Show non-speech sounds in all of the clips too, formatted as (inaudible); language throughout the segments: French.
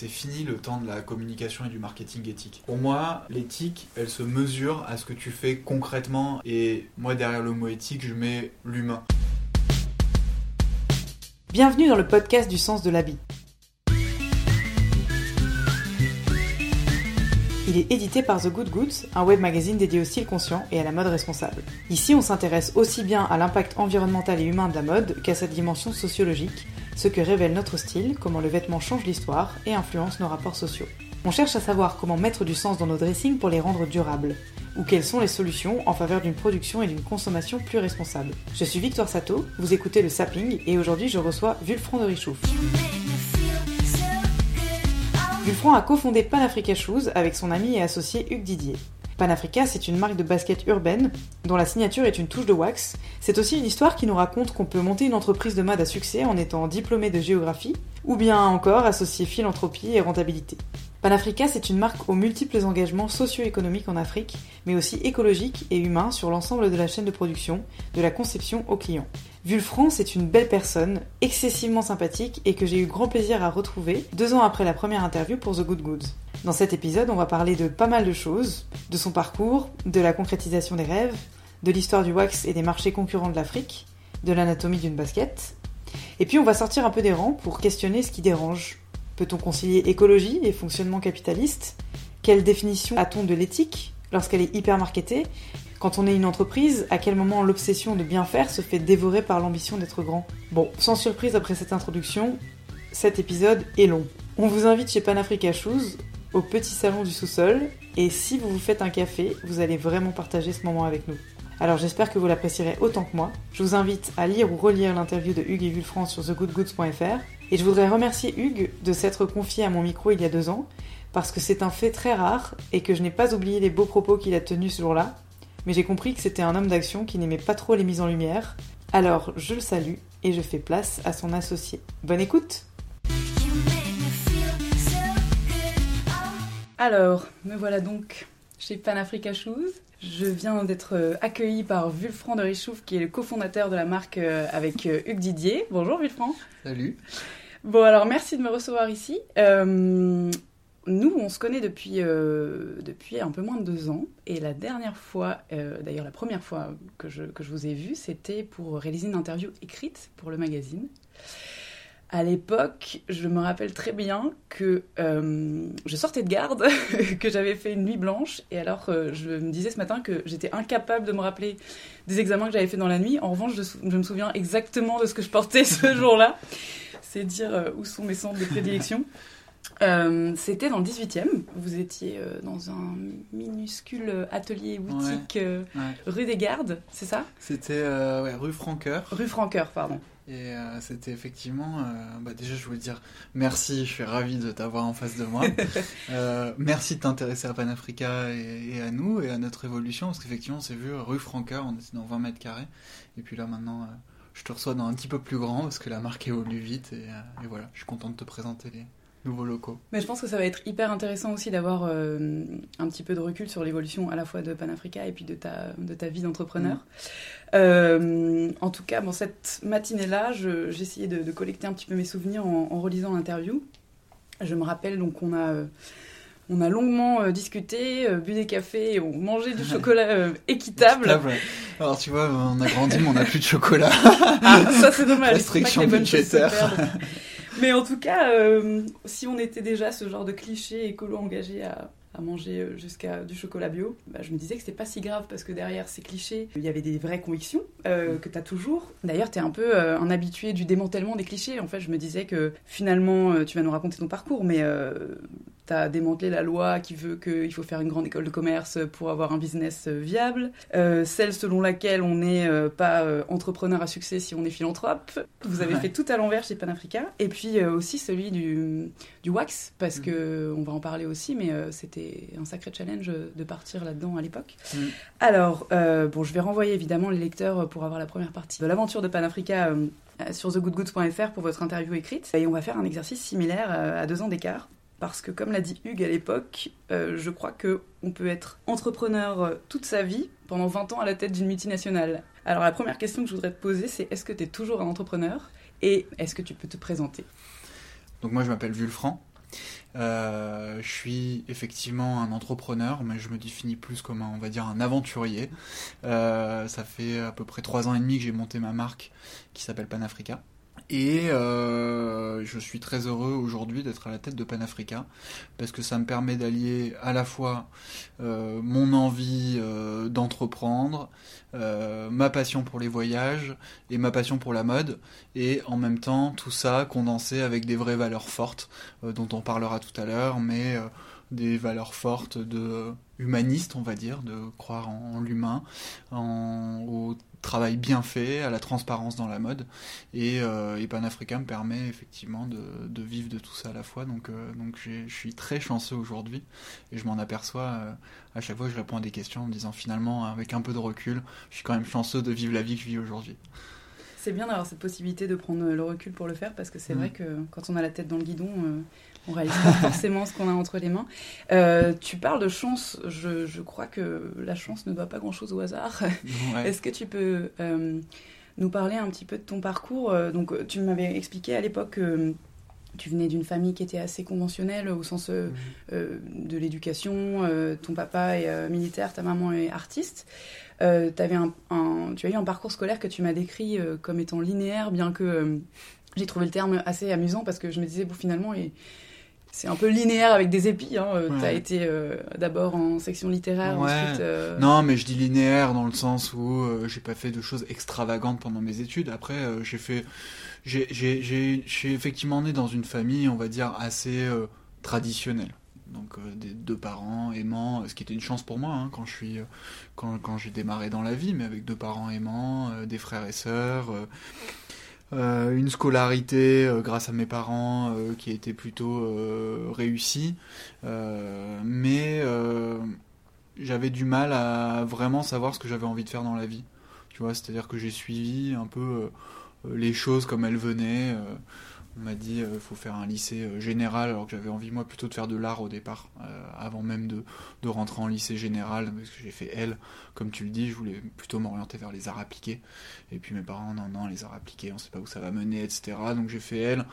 C'est fini le temps de la communication et du marketing éthique. Pour moi, l'éthique, elle se mesure à ce que tu fais concrètement. Et moi, derrière le mot éthique, je mets l'humain. Bienvenue dans le podcast du sens de la vie. Il est édité par The Good Goods, un web magazine dédié au style conscient et à la mode responsable. Ici, on s'intéresse aussi bien à l'impact environnemental et humain de la mode qu'à sa dimension sociologique, ce que révèle notre style, comment le vêtement change l'histoire et influence nos rapports sociaux. On cherche à savoir comment mettre du sens dans nos dressings pour les rendre durables, ou quelles sont les solutions en faveur d'une production et d'une consommation plus responsable. Je suis Victoire Sato, vous écoutez le Sapping et aujourd'hui je reçois Vulfran de Richouf. Vulfran a cofondé Panafrica Shoes avec son ami et associé Hugues Didier. Panafrica, c'est une marque de basket urbaine dont la signature est une touche de wax. C'est aussi une histoire qui nous raconte qu'on peut monter une entreprise de mode à succès en étant diplômé de géographie, ou bien encore associer philanthropie et rentabilité. Panafrica, c'est une marque aux multiples engagements socio-économiques en Afrique, mais aussi écologiques et humains sur l'ensemble de la chaîne de production, de la conception au client. Vulfran, c'est une belle personne, excessivement sympathique et que j'ai eu grand plaisir à retrouver deux ans après la première interview pour The Good Goods. Dans cet épisode, on va parler de pas mal de choses, de son parcours, de la concrétisation des rêves, de l'histoire du wax et des marchés concurrents de l'Afrique, de l'anatomie d'une basket. Et puis on va sortir un peu des rangs pour questionner ce qui dérange. Peut-on concilier écologie et fonctionnement capitaliste? Quelle définition a-t-on de l'éthique lorsqu'elle est hyper marketée quand on est une entreprise, à quel moment l'obsession de bien faire se fait dévorer par l'ambition d'être grand? Bon, sans surprise après cette introduction, cet épisode est long. On vous invite chez Panafrica Shoes, au petit salon du sous-sol, et si vous vous faites un café, vous allez vraiment partager ce moment avec nous. Alors j'espère que vous l'apprécierez autant que moi. Je vous invite à lire ou relire l'interview de Hugues et Vulfran sur thegoodgoods.fr. Et je voudrais remercier Hugues de s'être confié à mon micro il y a deux ans, parce que c'est un fait très rare et que je n'ai pas oublié les beaux propos qu'il a tenus ce jour-là mais j'ai compris que c'était un homme d'action qui n'aimait pas trop les mises en lumière. Alors je le salue et je fais place à son associé. Bonne écoute Alors, me voilà donc chez Panafrica Shoes. Je viens d'être euh, accueillie par Vulfran de Richouf, qui est le cofondateur de la marque euh, avec euh, Hugues Didier. Bonjour Vulfran. Salut. Bon alors merci de me recevoir ici. Nous, on se connaît depuis, euh, depuis un peu moins de deux ans. Et la dernière fois, euh, d'ailleurs la première fois que je, que je vous ai vu, c'était pour réaliser une interview écrite pour le magazine. À l'époque, je me rappelle très bien que euh, je sortais de garde, (laughs) que j'avais fait une nuit blanche, et alors je me disais ce matin que j'étais incapable de me rappeler des examens que j'avais fait dans la nuit. En revanche, je, je, me souviens exactement de ce que je portais (laughs) ce jour-là. C'est dire où sont mes centres de prédilection. Euh, C'était dans le 18e. Vous étiez euh, dans un minuscule atelier boutique ouais, euh, ouais. rue des Gardes, c'est ça? C'était euh, ouais, rue Franqueur. Rue Franqueur, pardon. Et euh, c'était effectivement. bah déjà, je voulais dire merci, je suis ravi de t'avoir en face de moi. (laughs) merci de t'intéresser à Panafrica et, et, à nous et à notre évolution, parce qu'effectivement, on s'est vu rue Franqueur, on était dans 20 mètres carrés. Et puis là, maintenant, je te reçois dans un petit peu plus grand, parce que la marque évolue vite. Et, et voilà, je suis content de te présenter les, nouveaux locaux. Mais je pense que ça va être hyper intéressant aussi d'avoir euh, un petit peu de recul sur l'évolution à la fois de Panafrica et puis de ta, de ta vie d'entrepreneur. Mmh. Euh, en tout cas, bon, cette matinée-là, j'ai essayé de, de, collecter un petit peu mes souvenirs en, en relisant l'interview. Je me rappelle donc qu'on a... Euh, on a longuement euh, discuté, euh, bu des cafés, et on mangeait du chocolat euh, équitable. Alors tu vois, on a grandi, mais on n'a plus de chocolat. (laughs) ah, ça c'est dommage. (laughs) Restriction budgétaire. (laughs) Mais en tout cas, euh, si on était déjà ce genre de cliché écolo engagé à, à manger jusqu'à du chocolat bio, bah, je me disais que c'était pas si grave parce que derrière ces clichés, il y avait des vraies convictions euh, que tu as toujours. D'ailleurs, tu es un peu euh, un habitué du démantèlement des clichés. En fait, je me disais que finalement, tu vas nous raconter ton parcours, mais T'as démantelé la loi qui veut qu'il faut faire une grande école de commerce pour avoir un business viable. Euh, celle selon laquelle on n'est euh, pas euh, entrepreneur à succès si on est philanthrope. Vous avez fait tout à l'envers chez Panafrica. Et puis aussi celui du, du wax, parce mm. que on va en parler aussi, mais c'était un sacré challenge de partir là-dedans à l'époque. Mm. Alors, bon, je vais renvoyer évidemment les lecteurs pour avoir la première partie de l'aventure de Panafrica sur thegoodgoods.fr pour votre interview écrite. Et on va faire un exercice similaire à deux ans d'écart parce que comme l'a dit Hugues à l'époque, euh, je crois que on peut être entrepreneur euh, toute sa vie, pendant 20 ans à la tête d'une multinationale. Alors la première question que je voudrais te poser, c'est est-ce que tu es toujours un entrepreneur et est-ce que tu peux te présenter? Donc moi je m'appelle Vulfran. Euh, je suis effectivement un entrepreneur, mais je me définis plus comme un, on va dire un aventurier. ça fait à peu près trois ans et demi que j'ai monté ma marque qui s'appelle Panafrica. Et euh, je suis très heureux aujourd'hui d'être à la tête de Panafrica parce que ça me permet d'allier à la fois euh, mon envie euh, d'entreprendre, ma passion pour les voyages et ma passion pour la mode et en même temps tout ça condensé avec des vraies valeurs fortes dont on parlera tout à l'heure mais des valeurs fortes de humanistes on va dire de croire en, l'humain en, travail bien fait, à la transparence dans la mode. Et, euh, et Panafrica me permet effectivement de, de, vivre de tout ça à la fois. Donc, euh, donc je suis très chanceux aujourd'hui et je m'en aperçois euh, à chaque fois que je réponds à des questions en me disant finalement, avec un peu de recul, je suis quand même chanceux de vivre la vie que je vis aujourd'hui. C'est bien d'avoir cette possibilité de prendre le recul pour le faire parce que c'est mm. vrai que quand on a la tête dans le guidon, on réalise pas (laughs) forcément ce qu'on a entre les mains. Euh, tu parles de chance. Je, crois que la chance ne doit pas grand-chose au hasard. (laughs) Est-ce que tu peux euh, nous parler un petit peu de ton parcours euh, Donc, tu m'avais expliqué à l'époque que tu venais d'une famille qui était assez conventionnelle au sens mhm. de l'éducation. ton papa est militaire, ta maman est artiste. avais un, tu as eu un parcours scolaire que tu m'as décrit comme étant linéaire, bien que j'ai trouvé le terme assez amusant parce que je me disais, bon, finalement, et c'est un peu linéaire avec des épis. Hein. Euh, tu as été euh, d'abord en section littéraire, ensuite. Euh, non, mais je dis linéaire dans le sens où j'ai pas fait de choses extravagantes pendant mes études. Après, j'ai fait. J'ai effectivement né dans une famille, on va dire, assez traditionnelle. Donc des deux parents aimants, ce qui était une chance pour moi hein, quand je suis quand, quand j'ai démarré dans la vie, mais avec deux parents aimants, des frères et sœurs. Euh, une scolarité euh, grâce à mes parents euh, qui était plutôt réussie, mais j'avais du mal à vraiment savoir ce que j'avais envie de faire dans la vie. Tu vois, c'est-à-dire que j'ai suivi un peu les choses comme elles venaient. On m'a dit il faut faire un lycée général alors que j'avais envie moi plutôt de faire de l'art au départ avant même de, de, rentrer en lycée général parce que j'ai fait L comme tu le dis je voulais plutôt m'orienter vers les arts appliqués et puis mes parents, non, non, les arts appliqués, on sait pas où ça va mener, etc. Donc j'ai fait elle,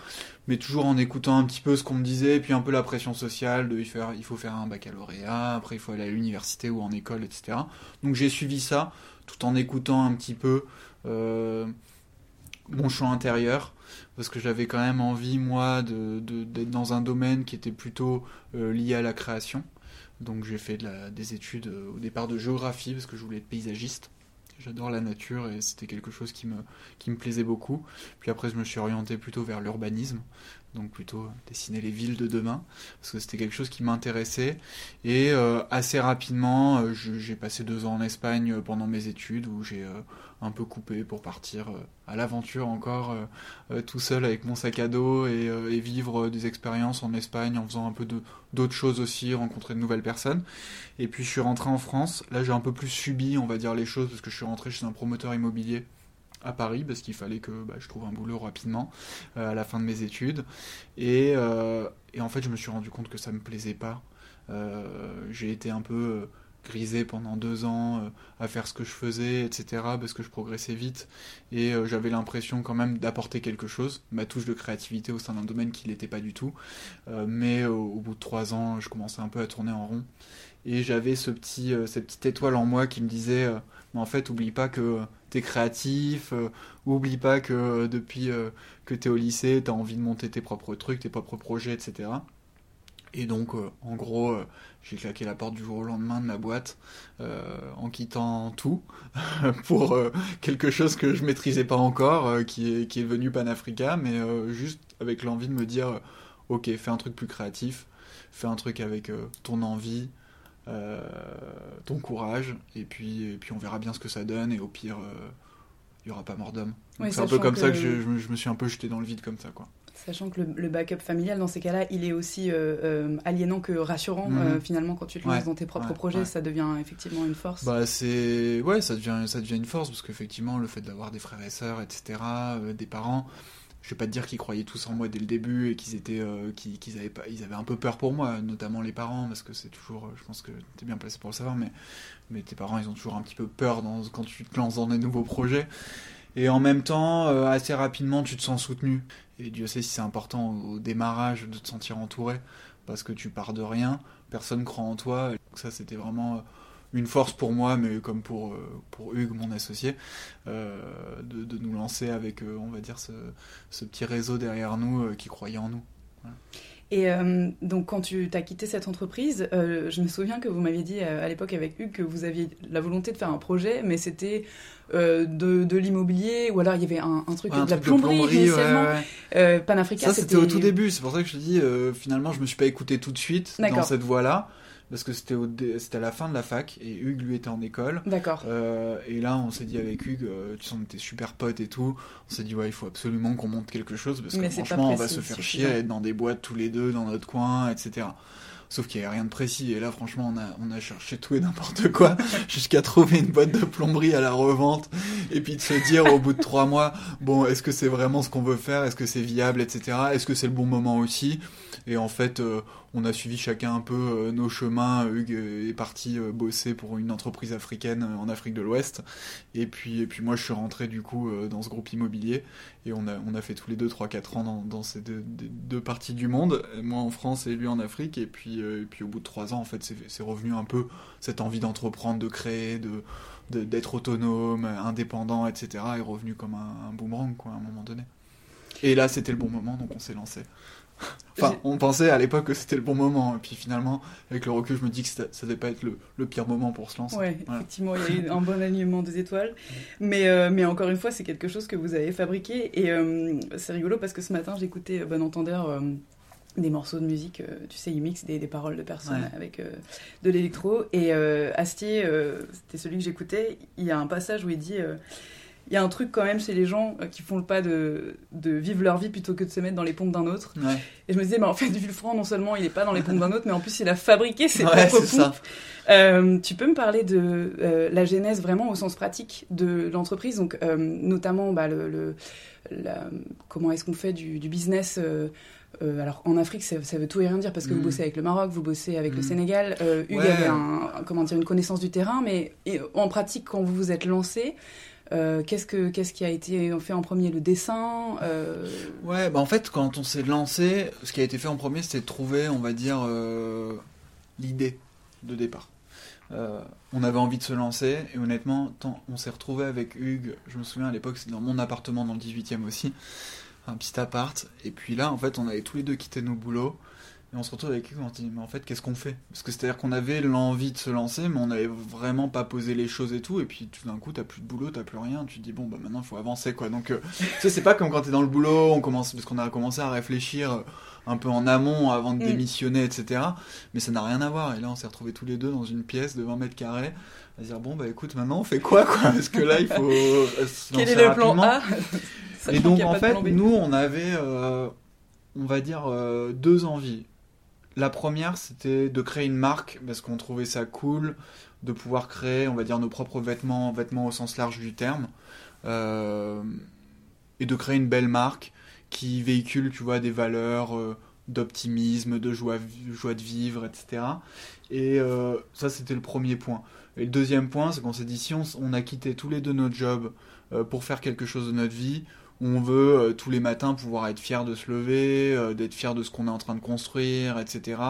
mais toujours en écoutant un petit peu ce qu'on me disait, et puis un peu la pression sociale de faire, il faut faire un baccalauréat, après il faut aller à l'université ou en école, etc. Donc j'ai suivi ça, tout en écoutant un petit peu euh, mon champ intérieur, parce que j'avais quand même envie, moi, d'être de, dans un domaine qui était plutôt euh, lié à la création. Donc j'ai fait des études euh, au départ de géographie, parce que je voulais être paysagiste. J'adore la nature et c'était quelque chose qui me, qui me plaisait beaucoup. Puis après, je me suis orienté plutôt vers l'urbanisme, donc plutôt dessiner les villes de demain, parce que c'était quelque chose qui m'intéressait. Et euh, assez rapidement, euh, j'ai passé deux ans en Espagne pendant mes études, où j'ai euh, un peu coupé pour partir à l'aventure encore tout seul avec mon sac à dos et, vivre des expériences en Espagne en faisant un peu d'autres choses aussi, rencontrer de nouvelles personnes. Et puis je suis rentré en France. Là, j'ai un peu plus subi, on va dire, les choses parce que je suis rentré chez un promoteur immobilier à Paris parce qu'il fallait que bah, je trouve un boulot rapidement à la fin de mes études. Et, en fait, je me suis rendu compte que ça me plaisait pas. j'ai été un peu grisé pendant deux ans euh, à faire ce que je faisais, etc. parce que je progressais vite et euh, j'avais l'impression quand même d'apporter quelque chose, ma touche de créativité au sein d'un domaine qui n'était pas du tout. Euh, mais au bout de trois ans, je commençais un peu à tourner en rond et j'avais ce petit, cette petite étoile en moi qui me disait mais en fait, oublie pas que t'es créatif, oublie pas que depuis que t'es au lycée, t'as envie de monter tes propres trucs, tes propres projets, etc. Et donc, en gros, j'ai claqué la porte du jour au lendemain de ma boîte euh, en quittant tout (laughs) pour euh, quelque chose que je maîtrisais pas encore, euh, qui, est, qui est venu Panafrica, mais juste avec l'envie de me dire ok, fais un truc plus créatif, fais un truc avec ton envie, ton courage, et puis, et puis on verra bien ce que ça donne, et au pire, il n'y aura pas mort d'homme. c'est un peu comme ça que je, je, me suis un peu jeté dans le vide comme ça, quoi. Sachant que le, backup familial, dans ces cas-là, il est aussi euh, euh, aliénant que rassurant. Mhm. Euh, finalement, quand tu te lances dans tes propres projets, ça devient effectivement une force. Bah, c'est... Ouais, ça devient, ça devient une force, parce qu'effectivement, le fait d'avoir des frères et sœurs, etc., des parents, je vais pas te dire qu'ils croyaient tous en moi dès le début et qu'ils étaient qu'ils, avaient pas ils avaient un peu peur pour moi notamment les parents parce que c'est toujours je pense que tu es bien placé pour le savoir mais mais tes parents ils ont toujours un petit peu peur dans, quand tu te lances dans des nouveaux projets et en même temps assez rapidement tu te sens soutenu et Dieu sait si c'est important au démarrage de te sentir entouré, parce que tu pars de rien, personne croit en toi. Ça, c'était vraiment une force pour moi, mais comme pour, euh, Hugues, mon associé, euh, de, nous lancer avec, euh, on va dire, ce, petit réseau derrière nous qui croyait en nous. Et donc, quand tu as quitté cette entreprise, je me souviens que vous m'aviez dit à l'époque avec Hugues que vous aviez la volonté de faire un projet, mais c'était euh, de, de l'immobilier, ou alors il y avait un, un truc de la plomberie, initialement. Euh, Panafrica, ça c'était au tout début. C'est pour ça que je te dis, euh, finalement, je me suis pas écouté tout de suite dans cette voie-là parce que c'était c'était à la fin de la fac et Hugues lui était en école. D'accord. Euh, et là, on s'est dit avec Hugues, euh, tu sens on était super potes et tout. On s'est dit ouais, il faut absolument qu'on monte quelque chose parce que franchement, on va se faire chier, être dans des boîtes tous les deux dans notre coin, etc. Sauf qu'il n'y avait rien de précis. Et là, franchement, on a, on a cherché tout et n'importe quoi (laughs) jusqu'à trouver une boîte de plomberie à la revente. Et puis de se dire au bout de trois mois, bon, est-ce que c'est vraiment ce qu'on veut faire? Est-ce que c'est viable, etc. Est-ce que c'est le bon moment aussi? Et en fait, euh, on a suivi chacun un peu euh, nos chemins. Hugues est parti euh, bosser pour une entreprise africaine en Afrique de l'Ouest. Et puis, et puis moi, je suis rentré du coup dans ce groupe immobilier. Et on a, on a fait tous les deux 3-4 ans dans, ces deux, deux, parties du monde. Moi en France et lui en Afrique. Et puis, et puis au bout de 3 ans, en fait, c'est revenu un peu cette envie d'entreprendre, de créer, de d'être autonome, indépendant, etc. est revenu comme un, un, boomerang, quoi, à un moment donné. Et là, c'était le bon moment, donc on s'est lancé. Enfin, on pensait à l'époque que c'était le bon moment, et puis finalement, avec le recul, je me dis que ça devait pas être le, le pire moment pour se lancer. Ouais, effectivement, il y a eu (laughs) un bon alignement des étoiles. Mais, euh, mais encore une fois, c'est quelque chose que vous avez fabriqué, et euh, c'est rigolo parce que ce matin, j'écoutais Bon Entendeur. Euh, des morceaux de musique, tu sais, il mixe des, des paroles de personnes avec de l'électro. Et Astier, c'était celui que j'écoutais, il y a un passage où il dit il y a un truc quand même chez les gens euh, qui font le pas de, de vivre leur vie plutôt que de se mettre dans les pompes d'un autre. Et je me disais, en fait, Villefranc, non seulement il n'est pas dans les pompes d'un autre, mais en plus il a fabriqué ses propres pompes. Euh, tu peux me parler de euh, la genèse vraiment au sens pratique de l'entreprise, donc notamment bah, le, comment est-ce qu'on fait du, business alors en Afrique, ça, veut tout et rien dire parce que vous mm. bossez avec le Maroc, vous bossez avec le mm. Sénégal. Hugues avait un, comment dire, une connaissance du terrain, mais en pratique, quand vous vous êtes lancé, euh, qu'est-ce, que, qu'est-ce qui a été fait en premier Le dessin euh... Ouais, bah en fait, quand on s'est lancé, ce qui a été fait en premier, c'était de trouver, on va dire, euh, l'idée de départ. On avait envie de se lancer, et honnêtement, tant, on s'est retrouvé avec Hugues, je me souviens à l'époque, c'était dans mon appartement dans le 18e aussi, un petit appart, et puis là, en fait, on avait tous les deux quitté nos boulots, et on se retrouve avec eux, on dit, mais en fait, qu'est-ce qu'on fait? Parce que c'est-à-dire qu'on avait l'envie de se lancer, mais on n'avait vraiment pas posé les choses et tout. Et puis tout d'un coup, t'as plus de boulot, t'as plus rien. Tu te dis, bon, bah maintenant, il faut avancer, quoi. Donc, euh, tu sais, c'est pas comme quand t'es dans le boulot, on commence, parce qu'on a commencé à réfléchir euh, un peu en amont avant de mm. démissionner, etc. Mais ça n'a rien à voir. Et là, on s'est retrouvés tous les deux dans une pièce de 20 mètres carrés à dire, bon, bah écoute, maintenant, on fait quoi, quoi? Parce que là, il faut euh, se Quel est le plan A? Et donc, en fait, nous, on avait, on va dire, deux envies la première, c'était de créer une marque parce qu'on trouvait ça cool de pouvoir créer, on va dire, nos propres vêtements, vêtements au sens large du terme, euh, et de créer une belle marque qui véhicule, tu vois, des valeurs euh, d'optimisme, de joie, de vivre, etc. Et euh, ça, c'était le premier point. Et le deuxième point, c'est qu'on s'est dit, si on, a quitté tous les deux notre job pour faire quelque chose de notre vie, on veut euh, tous les matins pouvoir être fier de se lever, euh, d'être fier de ce qu'on est en train de construire, etc.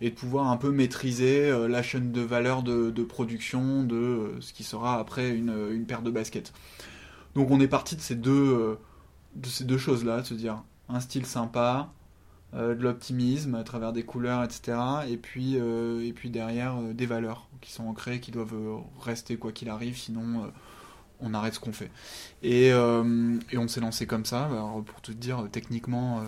Et de pouvoir un peu maîtriser euh, la chaîne de valeur de, production de ce qui sera après une, paire de baskets. Donc on est parti de ces deux, de ces deux choses-là, de se dire un style sympa, de l'optimisme à travers des couleurs, etc. Et puis, et puis derrière des valeurs qui sont ancrées, qui doivent rester quoi qu'il arrive, sinon on arrête ce qu'on fait. Et, euh, et on s'est lancé comme ça. Alors, pour te dire, techniquement, euh,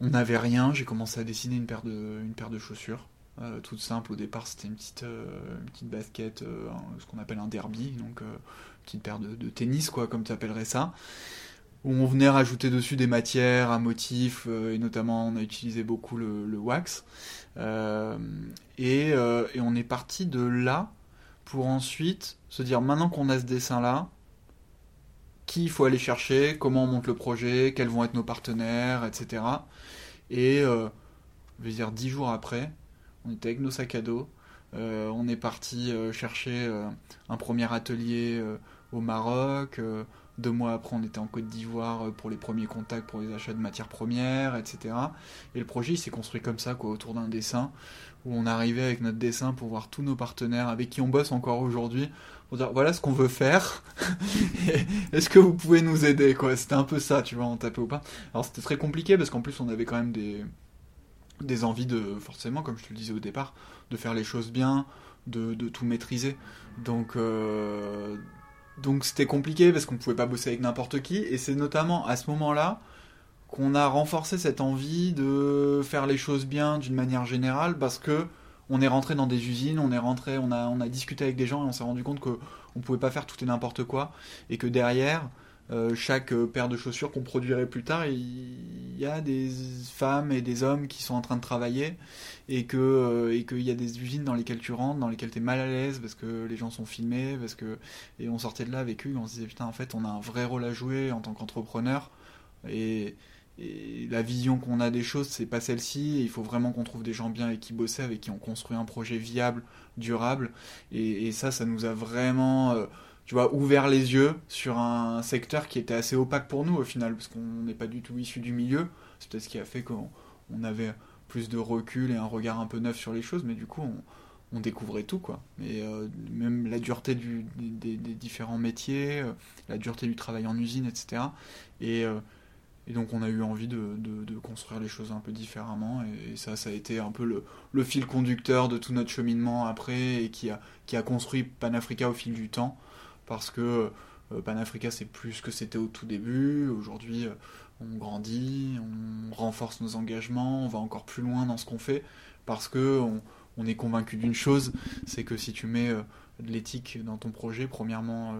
on n'avait rien, j'ai commencé à dessiner une paire de, une paire de chaussures. Euh, toute simple au départ c'était une petite, une petite basket, ce qu'on appelle un derby, donc une petite paire de, tennis quoi comme tu appellerais ça où on venait rajouter dessus des matières à motifs, et notamment on a utilisé beaucoup le, wax. et, et, on est parti de là pour ensuite se dire maintenant qu'on a ce dessin là, qui il faut aller chercher, comment on monte le projet, quels vont être nos partenaires, etc. Et euh, je veux dire, dix jours après, on était avec nos sacs à dos, euh, on est parti euh, chercher un premier atelier au Maroc. deux mois après, on était en Côte d'Ivoire pour les premiers contacts, pour les achats de matières premières, etc. Et le projet, il s'est construit comme ça, quoi, autour d'un dessin, où on arrivait avec notre dessin pour voir tous nos partenaires avec qui on bosse encore aujourd'hui, voilà ce qu'on veut faire. (laughs) Est-ce que vous pouvez nous aider quoi? C'était un peu ça, tu vois, en taper ou pas. Alors c'était très compliqué parce qu'en plus on avait quand même des envies de forcément, comme je te le disais au départ, de faire les choses bien, de, tout maîtriser. Donc euh, donc c'était compliqué parce qu'on pouvait pas bosser avec n'importe qui et c'est notamment à ce moment-là qu'on a renforcé cette envie de faire les choses bien d'une manière générale parce que on est rentré dans des usines, on est rentré, on a, on a discuté avec des gens et on s'est rendu compte qu'on ne pouvait pas faire tout et n'importe quoi et que derrière euh, chaque paire de chaussures qu'on produirait plus tard, il y a des femmes et des hommes qui sont en train de travailler et que euh, qu'il y a des usines dans lesquelles tu rentres, dans lesquelles tu es mal à l'aise parce que les gens sont filmés, parce que et on sortait de là avec eux, on se disait putain en fait on a un vrai rôle à jouer en tant qu'entrepreneur et et la vision qu'on a des choses, c'est pas celle-ci. Il faut vraiment qu'on trouve des gens bien avec qui bosser, avec qui on construit un projet viable, durable. Et, ça, ça nous a vraiment, euh, tu vois, ouvert les yeux sur un secteur qui était assez opaque pour nous au final, parce qu'on n'est pas du tout issu du milieu. C'est peut-être ce qui a fait qu'on avait plus de recul et un regard un peu neuf sur les choses, mais du coup, on, découvrait tout, quoi. Et euh, même la dureté des, différents métiers, euh, la dureté du travail en usine, etc. Et et donc on a eu envie de, construire les choses un peu différemment. Et, ça, ça a été un peu le, fil conducteur de tout notre cheminement après et qui a, qui a construit Panafrica au fil du temps. Parce que euh, Panafrica, c'est plus ce que c'était au tout début. Aujourd'hui, euh, on grandit, on renforce nos engagements, on va encore plus loin dans ce qu'on fait. Parce que on, est convaincu d'une chose, c'est que si tu mets euh, de l'éthique dans ton projet, premièrement,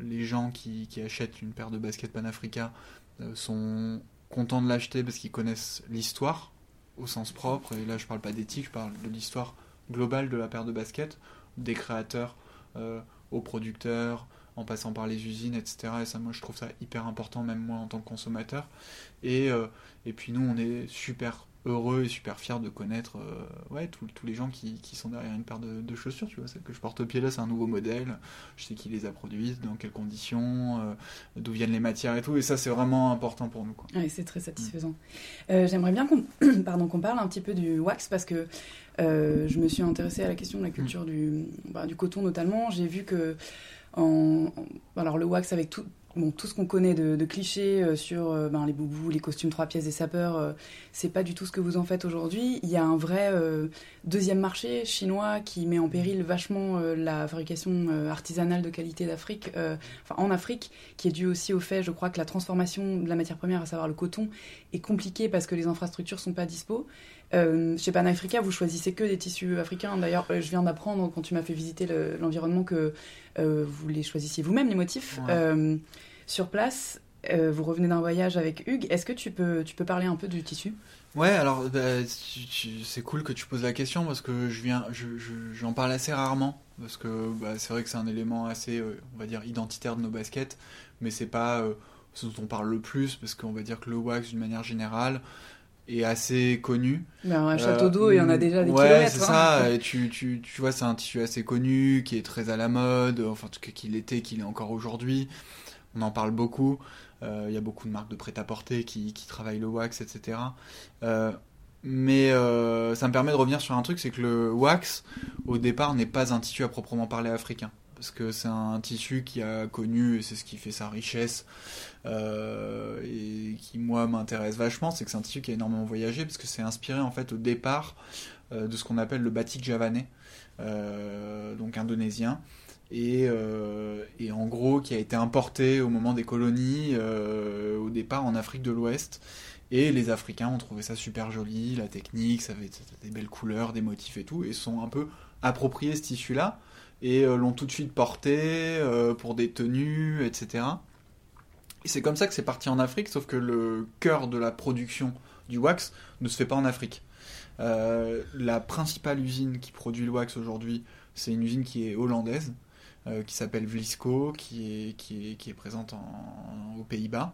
les gens qui, qui, achètent une paire de baskets Panafrica euh, sont contents de l'acheter parce qu'ils connaissent l'histoire au sens propre. Et là, je parle pas d'éthique, je parle de l'histoire globale de la paire de baskets, des créateurs euh, aux producteurs, en passant par les usines, etc. Et ça, moi, je trouve ça hyper important, même moi en tant que consommateur. Et, euh, et puis nous, on est super heureux et super fier de connaître euh, ouais, tous les gens qui, sont derrière une paire de, chaussures. Tu vois, celle que je porte au pied là, c'est un nouveau modèle. Je sais qui les a produites, dans quelles conditions, euh, d'où viennent les matières et tout. Et ça, c'est vraiment important pour nous. Quoi. c'est très satisfaisant. Euh, j'aimerais bien (clears throat) qu'on parle un petit peu du wax parce que je me suis intéressée à la question de la culture mm. du, bah, du coton notamment. J'ai vu que en, alors le wax avec tout, tout ce qu'on connaît de, clichés euh, sur euh, ben, les boubous, les costumes trois pièces des sapeurs, euh, c'est pas du tout ce que vous en faites aujourd'hui. Il y a un vrai deuxième marché chinois qui met en péril vachement la fabrication artisanale de qualité d'Afrique, en Afrique, qui est due aussi au fait, je crois, que la transformation de la matière première, à savoir le coton, est compliquée parce que les infrastructures sont pas dispo. Chez Panafrica, vous choisissez que des tissus africains. D'ailleurs, je viens d'apprendre quand tu m'as fait visiter l'environnement que vous les choisissiez vous-même, les motifs sur place. Euh, vous revenez d'un voyage avec Hugues. Est-ce que tu peux, tu peux parler un peu du tissu? Ouais, alors bah, c'est cool que tu poses la question parce que je viens, j'en parle assez rarement parce que bah, c'est vrai que c'est un élément assez, euh, on va dire, identitaire de nos baskets, mais c'est pas euh, ce dont on parle le plus parce qu'on va dire que le wax d'une manière générale est assez connu. Mais un château d'eau, il y en a déjà des ouais, c'est hein. ça. Et tu, tu, tu vois, c'est un tissu assez connu qui est très à la mode, enfin en tout cas qu'il était, qu'il est encore aujourd'hui on en parle beaucoup. Euh, il y a beaucoup de marques de prêt-à-porter qui, travaillent le wax, etc. Euh, mais euh, ça me permet de revenir sur un truc, c'est que le wax, au départ, n'est pas un tissu à proprement parler africain. Parce que c'est un tissu qui a connu, et c'est ce qui fait sa richesse, et qui, moi, m'intéresse vachement, c'est que c'est un tissu qui a énormément voyagé, parce que c'est inspiré, en fait, au départ, de ce qu'on appelle le batik javanais, donc indonésien, euh, et, en gros qui a été importé au moment des colonies euh, au départ en Afrique de l'Ouest Et les Africains ont trouvé ça super joli, la technique, ça avait des belles couleurs, des motifs et tout, et sont un peu appropriés ce tissu-là, et euh, l'ont tout de suite porté euh, pour des tenues, etc. Et c'est comme ça que c'est parti en Afrique, sauf que le cœur de la production du wax ne se fait pas en Afrique. Euh, la principale usine qui produit le wax aujourd'hui, c'est une usine qui est hollandaise, qui s'appelle Vlisco, qui est, présente en, aux Pays-Bas,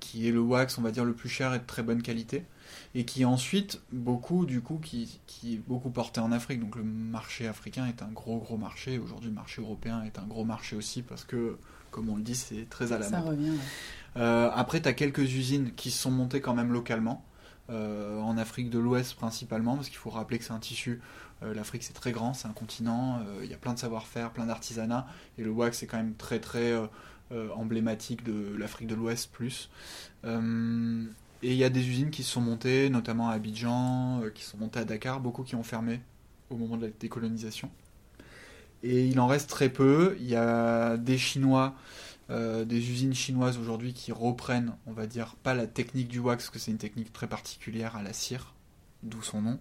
qui est le wax, on va dire, le plus cher et de très bonne qualité, et qui ensuite, beaucoup, du coup, qui, qui est beaucoup porté en Afrique. Donc le marché africain est un gros, gros marché. Aujourd'hui, le marché européen est un gros marché aussi, parce que, comme on le dit, c'est très à la Ça mode. revient. ouais. Euh, après, tu as quelques usines qui se sont montées quand même localement, euh, en Afrique de l'Ouest principalement, parce qu'il faut rappeler que c'est un tissu. euh, L'Afrique c'est très grand, c'est un continent, il y a plein de savoir-faire, plein d'artisanat, et le wax c'est quand même très très emblématique de l'Afrique de l'Ouest plus. Et il y a des usines qui se sont montées, notamment à Abidjan, euh, qui sont montées à Dakar, beaucoup qui ont fermé au moment de la décolonisation. Et il en reste très peu. Il y a des Chinois, euh, des usines chinoises aujourd'hui qui reprennent, on va dire, pas la technique du wax, parce que c'est une technique très particulière à la cire, d'où son nom.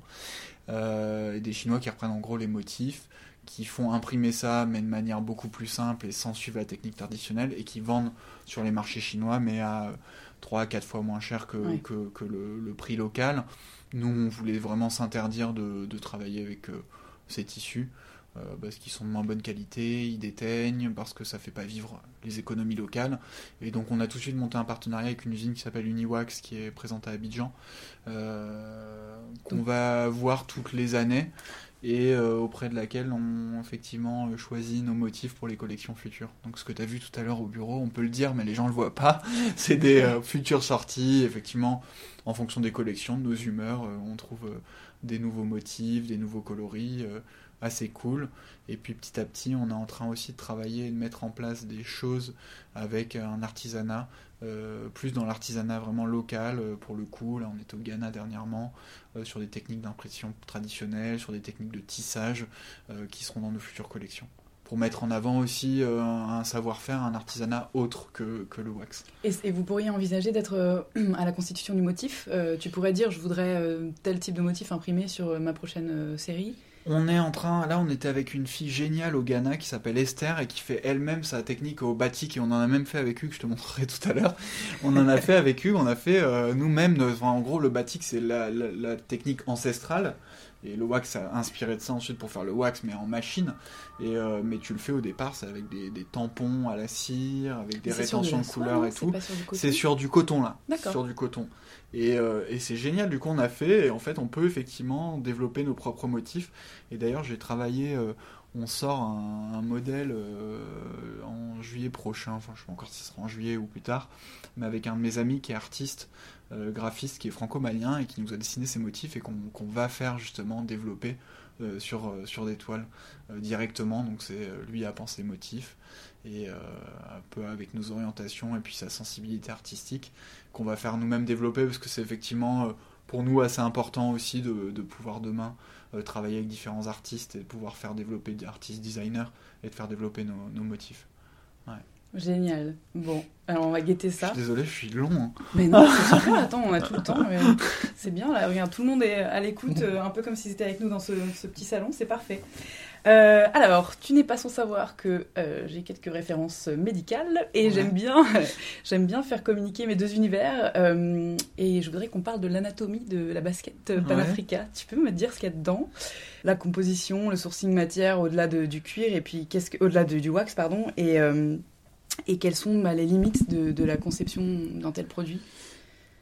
Euh, et des Chinois qui reprennent en gros les motifs, qui font imprimer ça, mais de manière beaucoup plus simple et sans suivre la technique traditionnelle, et qui vendent sur les marchés chinois, mais à 3 à 4 fois moins cher que, Ouais. que, que le, le prix local. Nous, on voulait vraiment s'interdire de, de travailler avec euh, ces tissus euh, parce qu'ils sont de moins bonne qualité, ils déteignent, parce que ça fait pas vivre les économies locales. Et donc on a tout de suite monté un partenariat avec une usine qui s'appelle Uniwax, qui est présente à Abidjan, euh, qu'on va voir toutes les années et euh, auprès de laquelle on effectivement euh, choisit nos motifs pour les collections futures. Donc ce que tu as vu tout à l'heure au bureau, on peut le dire, mais les gens le voient pas. (laughs) C'est des euh, futures sorties, effectivement, en fonction des collections, de nos humeurs, on trouve des nouveaux motifs, des nouveaux coloris. assez cool. Et puis petit à petit, on est en train aussi de travailler et de mettre en place des choses avec un artisanat, euh, plus dans l'artisanat vraiment local euh, pour le coup. Là, on est au Ghana dernièrement euh, sur des techniques d'impression traditionnelles, sur des techniques de tissage qui seront dans nos futures collections. Pour mettre en avant aussi un savoir-faire, un artisanat autre que, le wax. Et, et vous pourriez envisager d'être (clears throat) à la constitution du motif Tu pourrais dire, je voudrais tel type de motif imprimé sur ma prochaine série. On est en train, là on était avec une fille géniale au Ghana qui s'appelle Esther et qui fait elle-même sa technique au batik et on en a même fait avec Hugues, je te montrerai tout à l'heure. On en a (laughs) fait avec Hugues, on a fait euh, nous-mêmes, enfin, en gros le batik c'est la, la- la technique ancestrale et le wax a inspiré de ça ensuite pour faire le wax mais en machine. Et, euh, mais tu le fais au départ, c'est avec des, des tampons à la cire, avec des rétentions de soie, couleurs et tout. C'est sur du coton là. D'accord. Sur du coton. Et, euh, et c'est génial, du coup on a fait, et en fait on peut effectivement développer nos propres motifs. Et d'ailleurs j'ai travaillé, euh, on sort un, un modèle en juillet prochain, enfin je sais pas encore si ce sera en juillet ou plus tard, mais avec un de mes amis qui est artiste, graphiste, qui est franco-malien et qui nous a dessiné ces motifs et qu'on va faire justement développer euh, sur, euh, sur des toiles euh, directement. Donc c'est euh, lui a pensé motifs et euh, un peu avec nos orientations et puis sa sensibilité artistique qu'on va faire nous-mêmes développer parce que c'est effectivement euh, pour nous assez important aussi de, pouvoir demain euh, travailler avec différents artistes et de pouvoir faire développer des artistes designers et de faire développer nos motifs. Génial. Bon, alors on va guetter Je ça. suis désolé, je suis long. hein. Mais non, (laughs) c'est super, attends, on a tout le temps. mais C'est bien, là, regarde, tout le monde est à l'écoute, euh, un peu comme s'ils étaient avec nous dans ce, ce petit salon, c'est parfait. Euh, alors, tu n'es pas sans savoir que euh, j'ai quelques références médicales et Ouais. j'aime bien, (laughs) j'aime bien faire communiquer mes deux univers. euh, et je voudrais qu'on parle de l'anatomie de la basket euh, Ouais. Panafrica. Tu peux me dire ce qu'il y a dedans? La composition, le sourcing matière au-delà de- du cuir et puis qu'est-ce que, au-delà de- du wax, pardon. Et, euh, et quelles sont bah, les limites de, la conception d'un tel produit?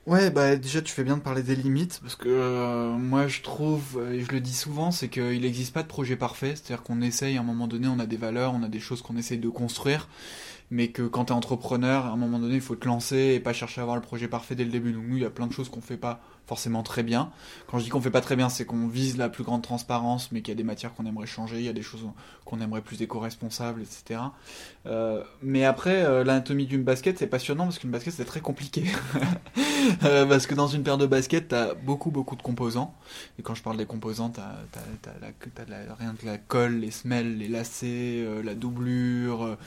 Ouais, bah déjà tu fais bien de parler des limites parce que euh, moi je trouve, et je le dis souvent, c'est qu'il n'existe pas de projet parfait. C'est-à-dire qu'on essaye à un moment donné, on a des valeurs, on a des choses qu'on essaye de construire, mais que quand t'es entrepreneur, à un moment donné, il faut te lancer et pas chercher à avoir le projet parfait dès le début. Donc nous, il y a plein de choses qu'on fait pas forcément très bien. Quand je dis qu'on fait pas très bien, c'est qu'on vise la plus grande transparence, mais qu'il y a des matières qu'on aimerait changer, il y a des choses qu'on aimerait plus éco-responsables, etc. Euh, mais après, euh, l'anatomie d'une basket, c'est passionnant parce qu'une basket, c'est très compliqué. (laughs) Euh, parce que dans une paire de baskets, t'as beaucoup, beaucoup de composants. Et quand je parle des composants, t'as, t'as, rien que la colle, les semelles, les lacets, la doublure,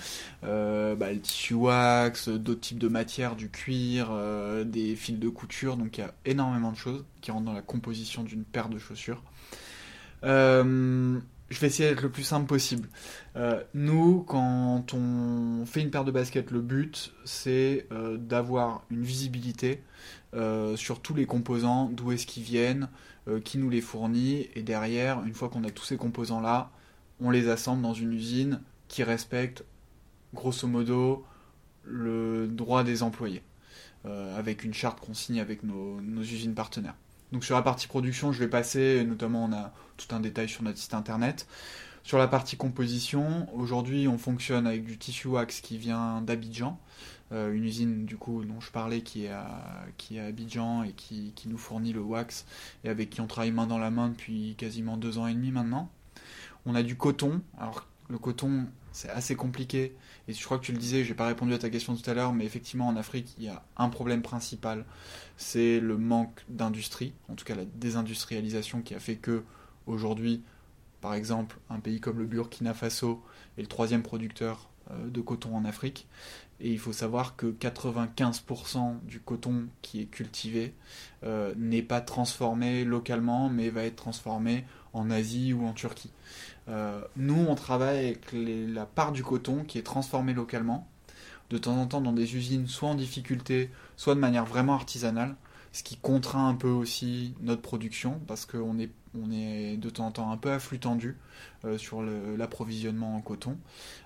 bah, le tissu wax, d'autres types de matières, du cuir, des fils de couture. Donc il y a énormément de choses qui rentrent dans la composition d'une paire de chaussures. je vais essayer d'être le plus simple possible. nous, quand on fait une paire de baskets, le but c'est d'avoir une visibilité sur tous les composants, d'où est-ce qu'ils viennent, qui nous les fournit, et derrière, une fois qu'on a tous ces composants-là, on les assemble dans une usine qui respecte grosso modo le droit des employés, euh, avec une charte qu'on signe avec nos, usines partenaires. Donc sur la partie production, je vais passer, notamment on a tout un détail sur notre site internet. Sur la partie composition, aujourd'hui on fonctionne avec du tissu wax qui vient d'Abidjan, euh, une usine du coup dont je parlais qui est à, qui est Abidjan et qui, qui, nous fournit le wax et avec qui on travaille main dans la main depuis quasiment deux ans et demi maintenant. On a du coton. Alors, le coton, c'est assez compliqué. Et je crois que tu le disais, j'ai pas répondu à ta question tout à l'heure, mais effectivement, en Afrique, il y a un problème principal. C'est le manque d'industrie, en tout cas la désindustrialisation qui a fait que, aujourd'hui, par exemple, un pays comme le Burkina Faso est le troisième producteur euh, de coton en Afrique. Et il faut savoir que 95% du coton qui est cultivé euh, n'est pas transformé localement, mais va être transformé en Asie ou en Turquie. Euh, nous, on travaille avec la part du coton qui est transformée localement, de temps en temps dans des usines soit en difficulté, soit de manière vraiment artisanale, ce qui contraint un peu aussi notre production, parce qu'on est on est de temps en temps un peu à flux tendu euh, sur l'approvisionnement en coton.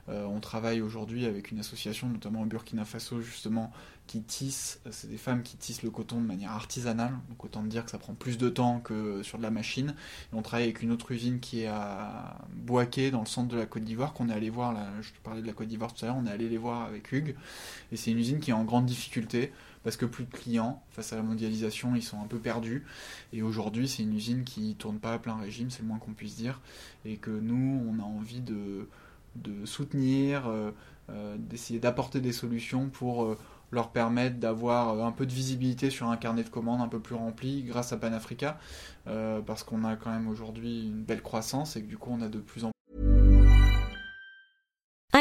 Euh, on travaille aujourd'hui avec une association, notamment au Burkina Faso, justement, qui tisse, c'est des femmes qui tissent le coton de manière artisanale, donc autant dire que ça prend plus de temps que sur de la machine. On travaille avec une autre usine qui est à Boaké, dans le centre de la Côte d'Ivoire, qu'on est allé voir, là, je te parlais de la Côte d'Ivoire tout à l'heure, on est allé les voir avec Hugues, et c'est une usine qui est en grande difficulté parce que plus de clients face à la mondialisation, ils sont un peu perdus. Et aujourd'hui, c'est une usine qui tourne pas à plein régime, c'est le moins qu'on puisse dire, et que nous, on a envie de, soutenir, euh, euh, d'essayer d'apporter des solutions pour euh, leur permettre d'avoir un peu de visibilité sur un carnet de commandes un peu plus rempli grâce à Panafrica, parce qu'on a quand même aujourd'hui une belle croissance et que du coup on a de plus en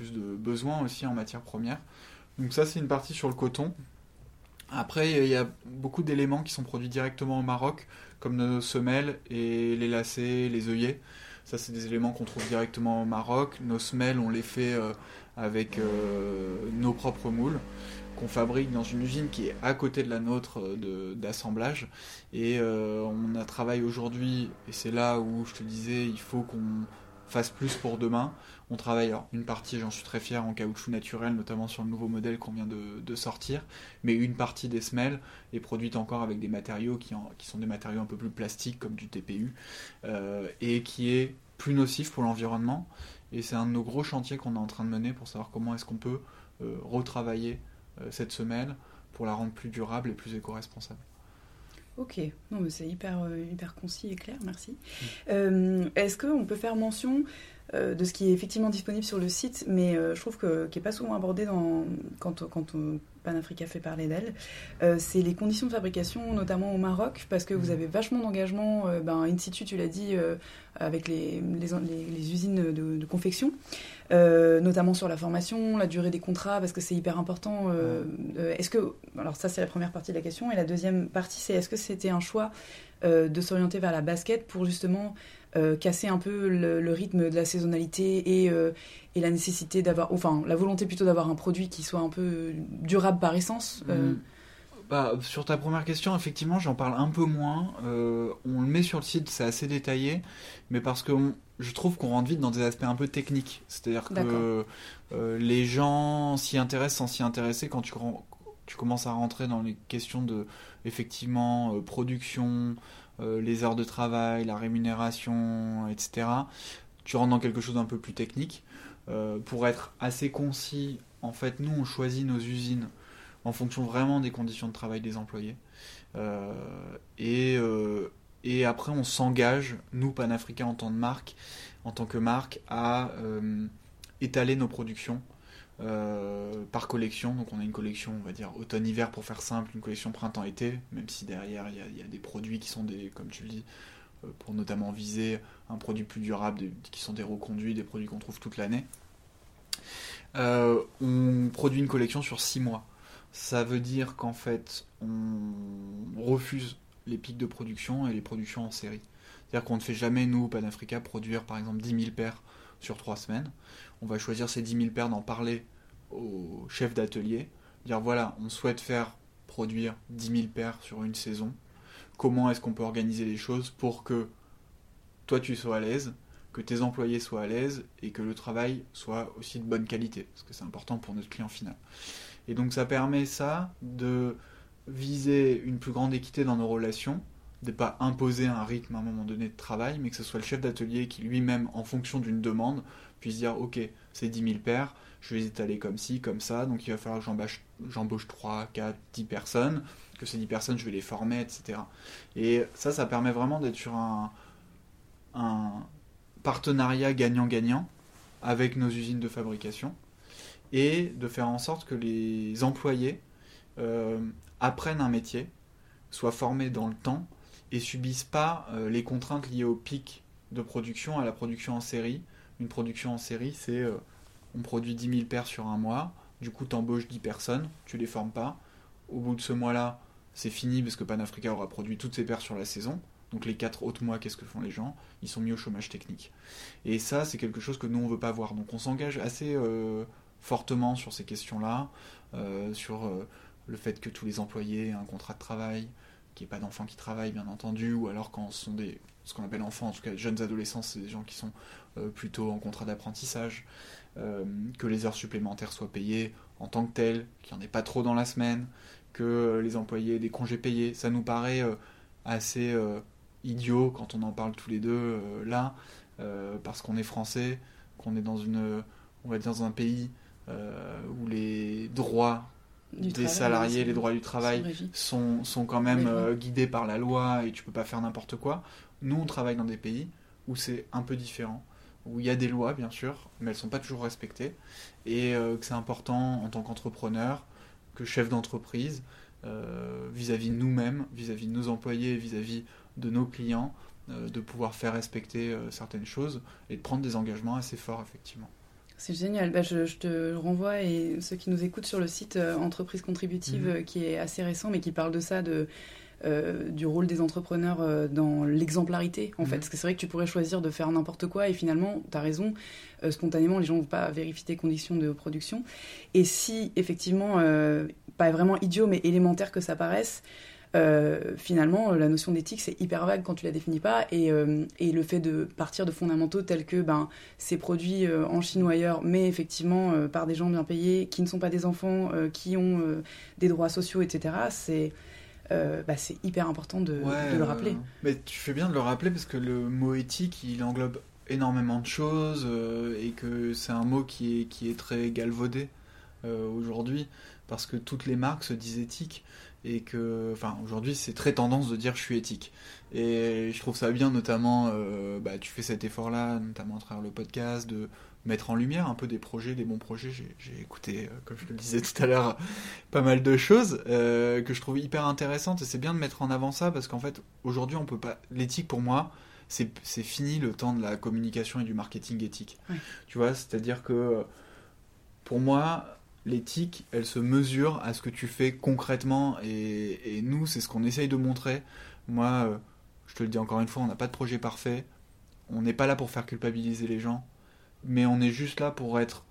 Plus de besoins aussi en matière première. Donc ça c'est une partie sur le coton. Après, il y a beaucoup d'éléments qui sont produits directement au Maroc, comme nos semelles et les lacets, les œillets. Ça, c'est des éléments qu'on trouve directement au Maroc. Nos semelles, on les fait euh, avec euh, nos propres moules qu'on fabrique dans une usine qui est à côté de la nôtre euh, d'assemblage. Et on a travaillé aujourd'hui, et c'est là où je te disais, il faut qu'on fasse plus pour demain. On travaille alors, une partie, j'en suis très fier, en caoutchouc naturel, notamment sur le nouveau modèle qu'on vient de, sortir, mais une partie des semelles est produite encore avec des matériaux qui, sont des matériaux un peu plus plastiques comme du TPU, euh, et qui est plus nocif pour l'environnement. Et c'est un de nos gros chantiers qu'on est en train de mener pour savoir comment est-ce qu'on peut euh, retravailler euh, cette semelle pour la rendre plus durable et plus éco-responsable. Ok, non mais c'est hyper, hyper concis et clair, merci. Mm. est-ce qu'on peut faire mention euh, de ce qui est effectivement disponible sur le site, mais euh, je trouve que qui n'est pas souvent abordé dans, quand, quand Panafrica fait parler d'elle, euh, c'est les conditions de fabrication, notamment au Maroc, parce que vous mmh. avez vachement d'engagement ben, in situ, tu l'as dit, avec les, les, usines de, confection, notamment sur la formation, la durée des contrats, parce que c'est hyper important. est-ce que, alors ça c'est la première partie de la question, et la deuxième partie c'est est-ce que c'était un choix de s'orienter vers la basket pour justement euh, casser un peu le, rythme de la saisonnalité et, euh, et la nécessité d'avoir, enfin la volonté plutôt d'avoir un produit qui soit un peu durable par essence. Euh. Mm. Bah, sur ta première question, effectivement, j'en parle un peu moins. on le met sur le site, c'est assez détaillé, mais parce que je trouve qu'on rentre vite dans des aspects un peu techniques. C'est-à-dire que les gens s'y intéressent sans s'y intéresser quand tu, tu commences à rentrer dans les questions de effectivement production, euh, les heures de travail, la rémunération, etc., tu rentres dans quelque chose d'un peu plus technique. Euh, pour être assez concis, en fait, nous, on choisit nos usines en fonction vraiment des conditions de travail des employés. Euh, et, après, on s'engage, nous, Panafrica, en tant que marque, en tant que marque, à étaler nos productions. Par collection, donc on a une collection, on va dire automne-hiver pour faire simple, une collection printemps-été, même si derrière il y, a des produits qui sont des, comme tu le dis, pour notamment viser un produit plus durable, qui sont des reconduits, des produits qu'on trouve toute l'année. Euh, on produit une collection sur 6 mois. Ça veut dire qu'en fait, on refuse les pics de production et les productions en série. C'est-à-dire qu'on ne fait jamais, nous, Panafrica, produire par exemple 10 000 paires sur 3 semaines. On va choisir ces 10 000 paires, d'en parler au chef d'atelier, dire voilà, on souhaite faire produire 10 000 paires sur une saison. Comment est-ce qu'on peut organiser les choses pour que toi tu sois à l'aise, que tes employés soient à l'aise et que le travail soit aussi de bonne qualité, parce que c'est important pour notre client final. Et donc ça permet ça de viser une plus grande équité dans nos relations, de pas imposer un rythme à un moment donné de travail, mais que ce soit le chef d'atelier qui lui-même, en fonction d'une demande, puisse dire ok, c'est 10 000 paires, je vais les étaler comme ci, comme ça, donc il va falloir que j'embauche 3, 4, 10 personnes, que ces 10 personnes, je vais les former, etc. Et ça, ça permet vraiment d'être sur un, un, partenariat gagnant-gagnant avec nos usines de fabrication et de faire en sorte que les employés euh, apprennent un métier, soient formés dans le temps et subissent pas euh, les contraintes liées au pic de production, à la production en série. Une production en série, c'est euh, on produit 10 000 paires sur un mois, du coup tu embauches 10 personnes, tu les formes pas. Au bout de ce mois-là, c'est fini parce que Panafrica aura produit toutes ses paires sur la saison. Donc les quatre autres mois, qu'est-ce que font les gens? Ils sont mis au chômage technique. Et ça, c'est quelque chose que nous, on veut pas voir. Donc on s'engage assez euh, fortement sur ces questions-là, sur le fait que tous les employés aient un contrat de travail, qu'il n'y ait pas d'enfants qui travaillent, bien entendu, ou alors quand ce sont des, ce qu'on appelle enfants, en tout cas jeunes adolescents, c'est des gens qui sont plutôt en contrat d'apprentissage, que les heures supplémentaires soient payées en tant que telles, qu'il n'y en ait pas trop dans la semaine, que les employés aient des congés payés. Ça nous paraît assez idiot quand on en parle tous les deux euh, là, euh, parce qu'on est français, qu'on est dans une, on va dire dans un pays euh, où les droits des salariés, les droits du travail sont, sont, quand même guidés par la loi et tu peux pas faire n'importe quoi. Nous, on travaille dans des pays où c'est un peu différent, où il y a des lois, bien sûr, mais elles sont pas toujours respectées, et que c'est important en tant qu'entrepreneur, que chef d'entreprise, vis-à-vis de nous-mêmes, vis-à-vis de nos employés, vis-à-vis de nos clients, euh, de pouvoir faire respecter euh, certaines choses et de prendre des engagements assez forts, effectivement. C'est génial. Bah, je, te renvoie et ceux qui nous écoutent sur le site euh, Entreprise Contributive, mhm. qui est assez récent, mais qui parle de ça, de, du rôle des entrepreneurs dans l'exemplarité, en fait. Mhm. Parce que c'est vrai que tu pourrais choisir de faire n'importe quoi et finalement, tu as raison, spontanément, les gens ne vont pas vérifier tes conditions de production. Et si, effectivement, pas vraiment idiot, mais élémentaire que ça paraisse, euh, finalement, la notion d'éthique, c'est hyper vague quand tu la définis pas. Et, euh, et, le fait de partir de fondamentaux tels que ben, c'est produit euh, en Chine ou ailleurs, mais effectivement par des gens bien payés, qui ne sont pas des enfants, qui ont des droits sociaux, etc., c'est. Bah, c'est hyper important de, de le rappeler. mais tu fais bien de le rappeler parce que le mot éthique, il englobe énormément de choses et que c'est un mot qui est, qui est très galvaudé aujourd'hui parce que toutes les marques se disent éthiques et que, enfin, aujourd'hui, c'est très tendance de dire je suis éthique. Et je trouve ça bien, notamment, euh, bah, tu fais cet effort-là, notamment à travers le podcast, de mettre en lumière un peu des projets, des bons projets. J'ai écouté, euh, comme je le disais tout à l'heure, (laughs) pas mal de choses euh, que je trouve hyper intéressantes. Et c'est bien de mettre en avant ça parce qu'en fait, aujourd'hui, on peut pas. L'éthique, pour moi, c'est fini le temps de la communication et du marketing éthique. Tu vois, c'est-à-dire que pour moi, l'éthique, elle se mesure à ce que tu fais concrètement. Et, nous, c'est ce qu'on essaye de montrer. Moi, euh, je te le dis encore une fois, on n'a pas de projet parfait. On n'est pas là pour faire culpabiliser les gens. Mais on est juste là pour être,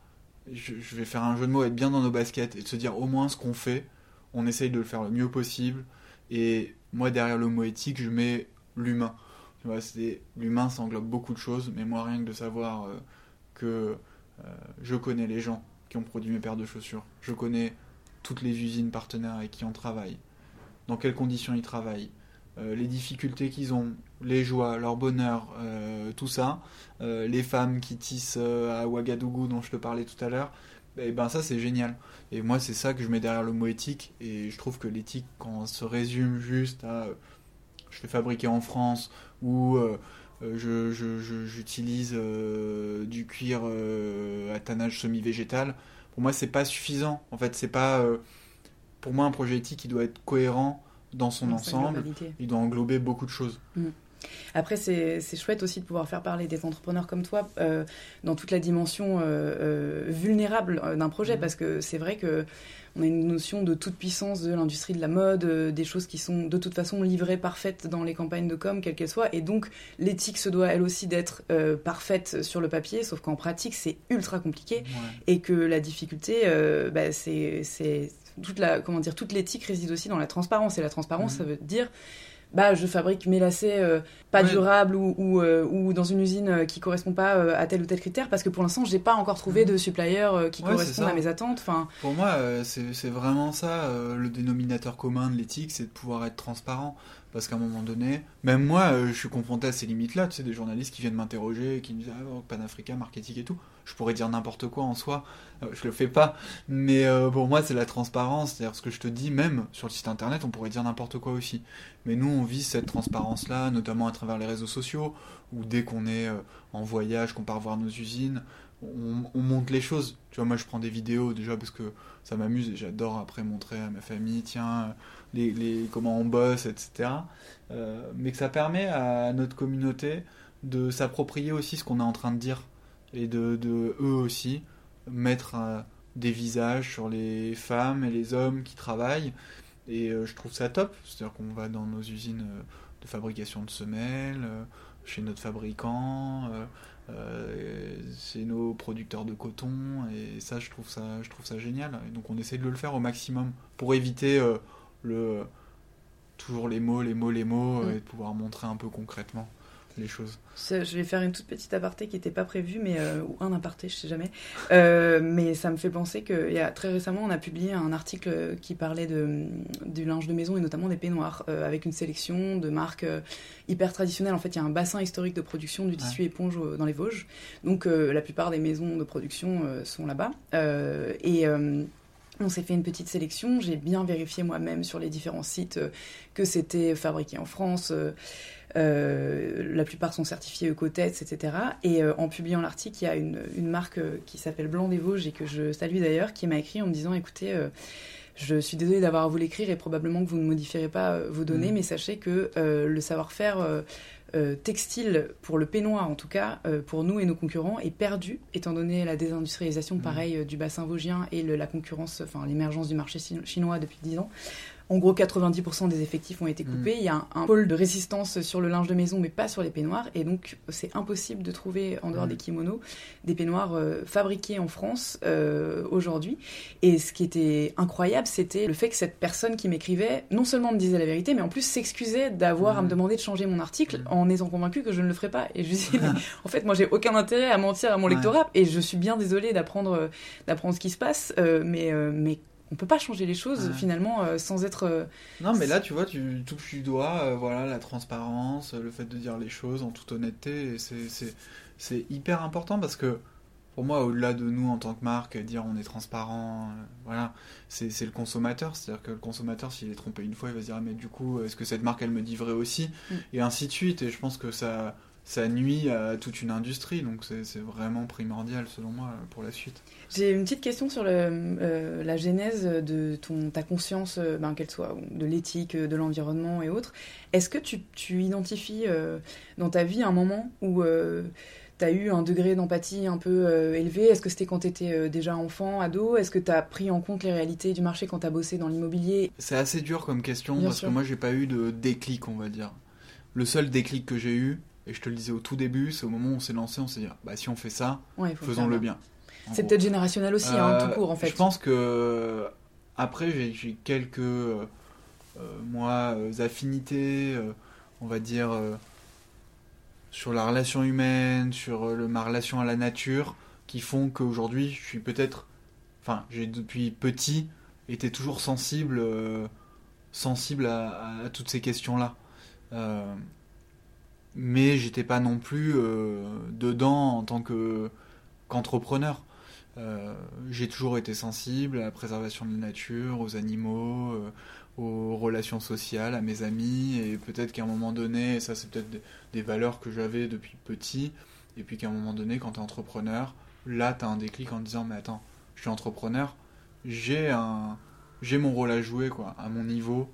je, vais faire un jeu de mots, être bien dans nos baskets et de se dire au moins ce qu'on fait, on essaye de le faire le mieux possible. Et moi, derrière le mot éthique, je mets l'humain. L'humain, ça englobe beaucoup de choses. Mais moi, rien que de savoir euh, que euh, je connais les gens qui ont produit mes paires de chaussures. Je connais toutes les usines partenaires avec qui on travaille, dans quelles conditions ils travaillent, euh, les difficultés qu'ils ont, les joies, leur bonheur, euh, tout ça, euh, les femmes qui tissent à Ouagadougou dont je te parlais tout à l'heure, et eh ben ça c'est génial. Et moi c'est ça que je mets derrière le mot éthique et je trouve que l'éthique quand on se résume juste à je fais fabriquer en France ou je, j'utilise du cuir à tannage semi-végétal, pour moi c'est pas suffisant. En fait c'est pas pour moi un projet éthique il doit être cohérent dans son ensemble. Il doit englober beaucoup de choses. Mm. Après, c'est chouette aussi de pouvoir faire parler des entrepreneurs comme toi euh, dans toute la dimension euh, euh, vulnérable d'un projet, mm. parce que c'est vrai que on a une notion de toute puissance de l'industrie de la mode, des choses qui sont de toute façon livrées parfaites dans les campagnes de com, quelles qu'elles soient, et donc l'éthique se doit elle aussi d'être parfaite sur le papier, sauf qu'en pratique c'est ultra compliqué, et que la difficulté, bah, c'est toute la comment dire toute l'éthique réside aussi dans la transparence. Et la transparence ça mhm. veut dire bah je fabrique mes lacets euh, pas durables ou, ou, euh, ou, dans une usine euh, qui correspond pas à tel ou tel critère parce que pour l'instant j'ai pas encore trouvé mhm. de supplier qui correspond à mes attentes enfin. Pour moi c'est vraiment ça le dénominateur commun de l'éthique c'est de pouvoir être transparent parce qu'à un moment donné, même moi, je suis confronté à ces limites-là. Tu sais, des journalistes qui viennent m'interroger, qui me disent ah, Pan-Africain, marketing et tout je pourrais dire n'importe quoi en soi, euh, je le fais pas, mais euh, pour moi c'est la transparence, c'est-à-dire ce que je te dis, même sur le site internet, on pourrait dire n'importe quoi aussi. Mais nous on vit cette transparence-là, notamment à travers les réseaux sociaux, où dès qu'on est euh, en voyage, qu'on part voir nos usines, on, monte les choses. Tu vois, moi je prends des vidéos déjà parce que ça m'amuse et j'adore après montrer à ma famille, tiens, les, comment on bosse, etc. mais que ça permet à notre communauté de s'approprier aussi ce qu'on est en train de dire et de, eux aussi mettre euh, des visages sur les femmes et les hommes qui travaillent. Et euh, je trouve ça top. C'est-à-dire qu'on va dans nos usines euh, de fabrication de semelles, chez notre fabricant, chez nos producteurs de coton. Et ça, je trouve ça, je trouve ça génial. Donc on essaie de le faire au maximum pour éviter le toujours les mots, les mots, les mots, mm. et de pouvoir montrer un peu concrètement les choses. Je vais faire une toute petite aparté qui n'était pas prévue, mais euh, ou un aparté, je sais jamais. (laughs) Euh, mais ça me fait penser y a très récemment, on a publié un article qui parlait de, du linge de maison et notamment des peignoirs, euh, avec une sélection de marques hyper traditionnelles. En fait, il y a un bassin historique de production du tissu éponge dans les Vosges. Donc, la plupart des maisons de production sont là-bas. et on s'est fait une petite sélection. J'ai bien vérifié moi-même sur les différents sites que c'était fabriqué en France. Euh, la plupart sont certifiés Ecotest, etc. Et euh, en publiant l'article, il y a une, marque euh, qui s'appelle Blanc des Vosges et que je salue d'ailleurs, qui m'a écrit en me disant écoutez, je suis désolée d'avoir à vous l'écrire et probablement que vous ne modifierez pas vos données, mm. mais sachez que le savoir-faire textile pour le peignoir, en tout cas, pour nous et nos concurrents, est perdu, étant donné la désindustrialisation, mm. pareil, du bassin vosgien et la concurrence, enfin l'émergence du marché chinois depuis 10 ans. En gros, 90% des effectifs ont été coupés. Mm. Il y a un, pôle de résistance sur le linge de maison, mais pas sur les peignoirs. Et donc, c'est impossible de trouver, en dehors mm. des kimonos, des peignoirs euh, fabriqués en France euh, aujourd'hui. Et ce qui était incroyable, c'était le fait que cette personne qui m'écrivait, non seulement me disait la vérité, mais en plus s'excusait d'avoir à me mm. demander de changer mon article en étant convaincue que je ne le ferais pas. Et je disais, (laughs) en fait, moi, j'ai aucun intérêt à mentir à mon lectorat. Et je suis bien désolée d'apprendre, d'apprendre ce qui se passe. Euh, mais, mais on peut pas changer les choses finalement euh, sans être. Euh, non, mais là, tu vois, tu touches du doigt, euh, voilà, la transparence, le fait de dire les choses en toute honnêteté, c'est hyper important parce que pour moi, au-delà de nous en tant que marque, dire on est transparent, voilà, c'est le consommateur. C'est-à-dire que le consommateur, s'il est trompé une fois, il va se dire ah, mais du coup, est-ce que cette marque elle me dit vrai aussi? Mm. Et ainsi de suite. Et je pense que ça ça nuit à toute une industrie. Donc c'est vraiment primordial selon moi pour la suite. J'ai une petite question sur le, euh, la genèse de ton, ta conscience, euh, ben, qu'elle soit de l'éthique, de l'environnement et autres. Est-ce que tu, tu identifies euh, dans ta vie un moment où tu as eu un degré d'empathie un peu élevé? Est-ce que c'était quand tu étais déjà enfant, ado? Est-ce que tu as pris en compte les réalités du marché quand tu as bossé dans l'immobilier? C'est assez dur comme question parce que moi j'ai pas eu de déclic, on va dire. Le seul déclic que j'ai eu, et je te le disais au tout début, c'est au moment où on s'est lancé, on s'est dit, bah, si on fait ça, faisons-le bien. C'est peut-être générationnel aussi, hein, tout euh, court, en fait. Je pense que après, j'ai quelques euh, moi euh, affinités, on va dire, sur la relation humaine, sur le, ma relation à la nature, qui font qu'aujourd'hui, je suis peut-être, enfin, j'ai depuis petit été toujours sensible, sensible à toutes ces questions-là. Mais j'étais pas non plus euh, dedans en tant que qu'entrepreneur. Euh, j'ai toujours été sensible à la préservation de la nature, aux animaux, euh, aux relations sociales, à mes amis, et peut-être qu'à un moment donné, et ça c'est peut-être des, des valeurs que j'avais depuis petit, et puis qu'à un moment donné, quand tu es entrepreneur, là tu as un déclic en te disant, mais attends, je suis entrepreneur, j'ai un, j'ai mon rôle à jouer, quoi, à mon niveau,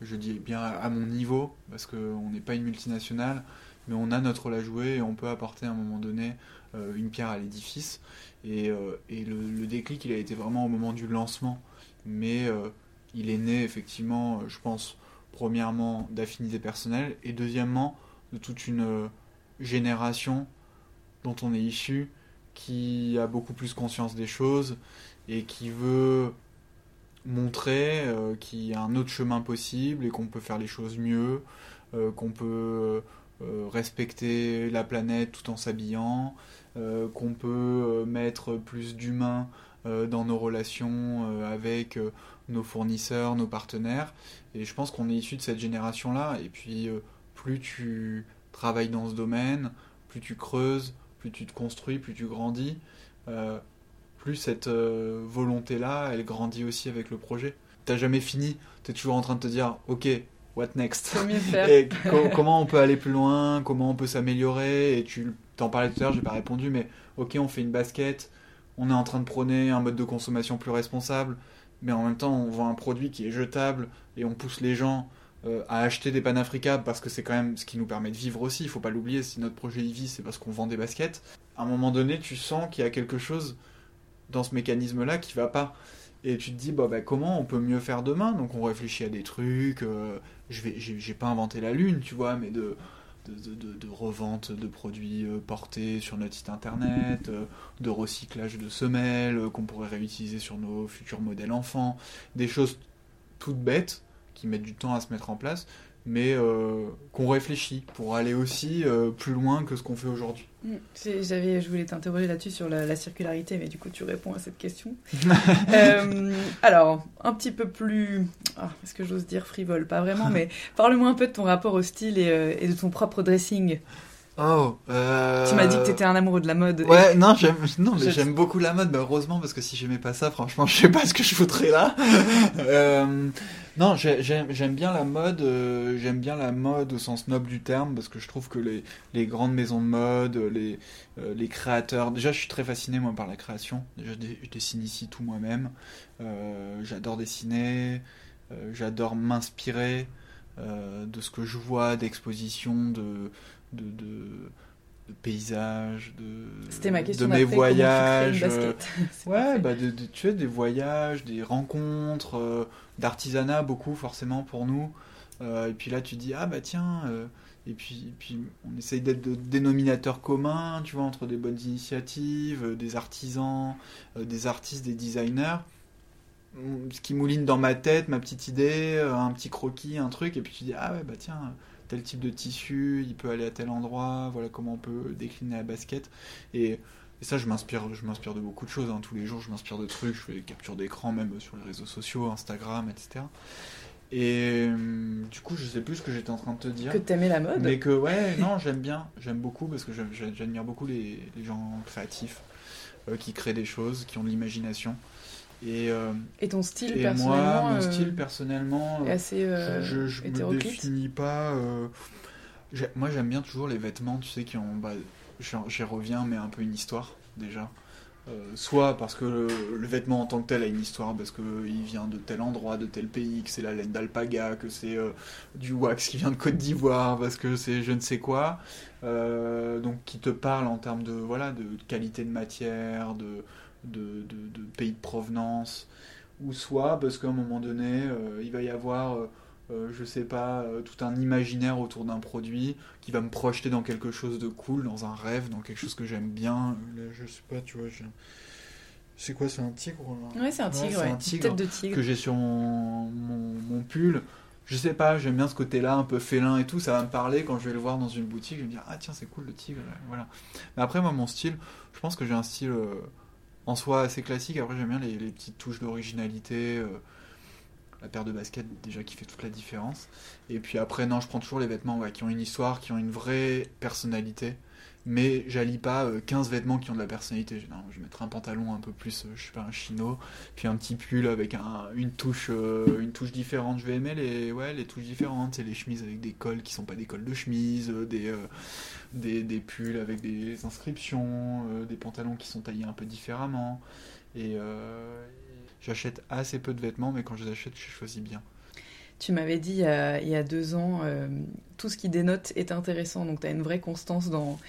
je dis bien à mon niveau, parce qu'on n'est pas une multinationale, mais on a notre rôle à jouer et on peut apporter à un moment donné euh, une pierre à l'édifice. Et, euh, et le, déclic, il a été vraiment au moment du lancement, mais euh, il est né effectivement, je pense, premièrement d'affinités personnelles et deuxièmement de toute une génération dont on est issu qui a beaucoup plus conscience des choses et qui veut montrer qu'il y a un autre chemin possible et qu'on peut faire les choses mieux, qu'on peut respecter la planète tout en s'habillant, euh, qu'on peut euh, mettre plus d'humain euh, dans nos relations euh, avec euh, nos fournisseurs, nos partenaires. Et je pense qu'on est issu de cette génération-là. Et puis, euh, plus tu travailles dans ce domaine, plus tu creuses, plus tu te construis, plus tu grandis, euh, plus cette euh, volonté-là, elle grandit aussi avec le projet. T'as jamais fini, t'es toujours en train de te dire, ok, what next. Et co- comment on peut aller plus loin, comment on peut s'améliorer, et tu t'en parlais tout à l'heure, j'ai pas répondu, mais ok, on fait une basket, on est en train de prôner un mode de consommation plus responsable, mais en même temps, on vend un produit qui est jetable, et on pousse les gens euh, à acheter des panafricables parce que c'est quand même ce qui nous permet de vivre aussi, il faut pas l'oublier, si notre projet y vit, c'est parce qu'on vend des baskets. À un moment donné, tu sens qu'il y a quelque chose dans ce mécanisme-là qui va pas. Et tu te dis, bah, bah, comment on peut mieux faire demain? Donc on réfléchit à des trucs. euh, je vais, j'ai, pas inventé la lune, tu vois, mais de, de, de, de- revente de produits euh, portés sur notre site internet, euh, de recyclage de semelles qu'on pourrait réutiliser sur nos futurs modèles enfants, des choses toutes bêtes qui mettent du temps à se mettre en place, mais euh, qu'on réfléchit pour aller aussi euh, plus loin que ce qu'on fait aujourd'hui. Mm. J'avais, je voulais t'interroger là-dessus sur la, la circularité, mais du coup tu réponds à cette question. (laughs) Euh, alors, un petit peu plus, ah, est-ce que j'ose dire frivole? Pas vraiment, (laughs) mais parle-moi un peu de ton rapport au style et, et de ton propre dressing. Oh, euh... Tu m'as dit que t'étais un amoureux de la mode. Ouais, non, j'aime, non, mais j'aime beaucoup la mode, bah, heureusement, parce que si j'aimais pas ça, franchement, (laughs) je sais pas ce que je foutrais là. (laughs) Euh, non, j'ai- j'aime, bien la mode, euh, j'aime bien la mode au sens noble du terme, parce que je trouve que les, les grandes maisons de mode, les, euh, les créateurs, déjà, je suis très fasciné, moi, par la création. Déjà, je, dessine ici tout moi-même. Euh, j'adore dessiner, euh, j'adore m'inspirer euh, de ce que je vois, d'expositions, de, de, de, de paysages, de, ma de mes voyages. (laughs) euh, Ouais, bah de, de- tu sais, des voyages, des rencontres, euh, d'artisanat beaucoup forcément pour nous. Euh, et puis là, tu dis, ah bah tiens, et puis, et puis on essaye d'être de dénominateurs communs, tu vois, entre des bonnes initiatives, des artisans, des artistes, des designers. Hum, Ce qui mouline dans ma tête, ma petite idée, un petit croquis, un truc, et puis tu dis, ah ouais, bah tiens, tel type de tissu, il peut aller à tel endroit, voilà comment on peut décliner la basket. Et et ça, je m'inspire, je m'inspire de beaucoup de choses. hein. Tous les jours, je m'inspire de trucs. Je fais des captures d'écran, même sur les réseaux sociaux, Instagram, etc. Et hum, du coup, je sais plus ce que j'étais en train de te dire. Que t'aimais la mode Mais que, ouais, (laughs) non, j'aime bien. J'aime beaucoup parce que j'admire beaucoup les, les gens créatifs euh, qui créent des choses, qui ont de l'imagination. Et, euh, Et ton style, et personnellement, moi, mon euh, style, personnellement, est euh, assez je, je me définis pas. moi, j'aime bien toujours les vêtements, tu sais, qui ont. Bah, j'y j'y reviens, mais un peu une histoire déjà. Euh, soit parce que le, le vêtement en tant que tel a une histoire, parce qu'il vient de tel endroit, de tel pays, que c'est la laine d'alpaga, que c'est euh, du wax qui vient de Côte d'Ivoire, parce que c'est je ne sais quoi. Euh, donc qui te parle en termes de, voilà, de qualité de matière, de, de, de- de pays de provenance, ou soit parce qu'à un moment donné, euh, il va y avoir, euh, euh, je sais pas, tout un imaginaire autour d'un produit qui va me projeter dans quelque chose de cool, dans un rêve, dans quelque chose que j'aime bien. Là, je sais pas, tu vois, c'est quoi, c'est un tigre là? Ouais, c'est un tigre, ouais. un tigre tête de tigre. que j'ai sur mon, mon, mon pull. Je sais pas, j'aime bien ce côté-là, un peu félin et tout. Ça va me parler quand je vais le voir dans une boutique. Je vais me dire, ah tiens, c'est cool le tigre. Voilà. Mais après, moi, mon style, je pense que j'ai un style en soi assez classique. Après, j'aime bien les, petites touches d'originalité. euh. la paire de baskets déjà qui fait toute la différence. Et puis après, non, je prends toujours les vêtements qui ont une histoire, qui ont une vraie personnalité. Mais j'allie pas euh, 15 vêtements qui ont de la personnalité. Je mettrai un pantalon un peu plus, euh, je sais pas, un chino, puis un petit pull avec un, une, touche, euh, une touche différente. Je vais aimer les, ouais, les touches différentes. Et les chemises avec des cols qui sont pas des cols de chemise, euh, des, euh, des, des pulls avec des inscriptions, euh, des pantalons qui sont taillés un peu différemment. Et euh, j'achète assez peu de vêtements, mais quand je les achète, je choisis bien. Tu m'avais dit il y, a, deux ans, euh, tout ce qui dénote est intéressant, donc tu as une vraie constance dans,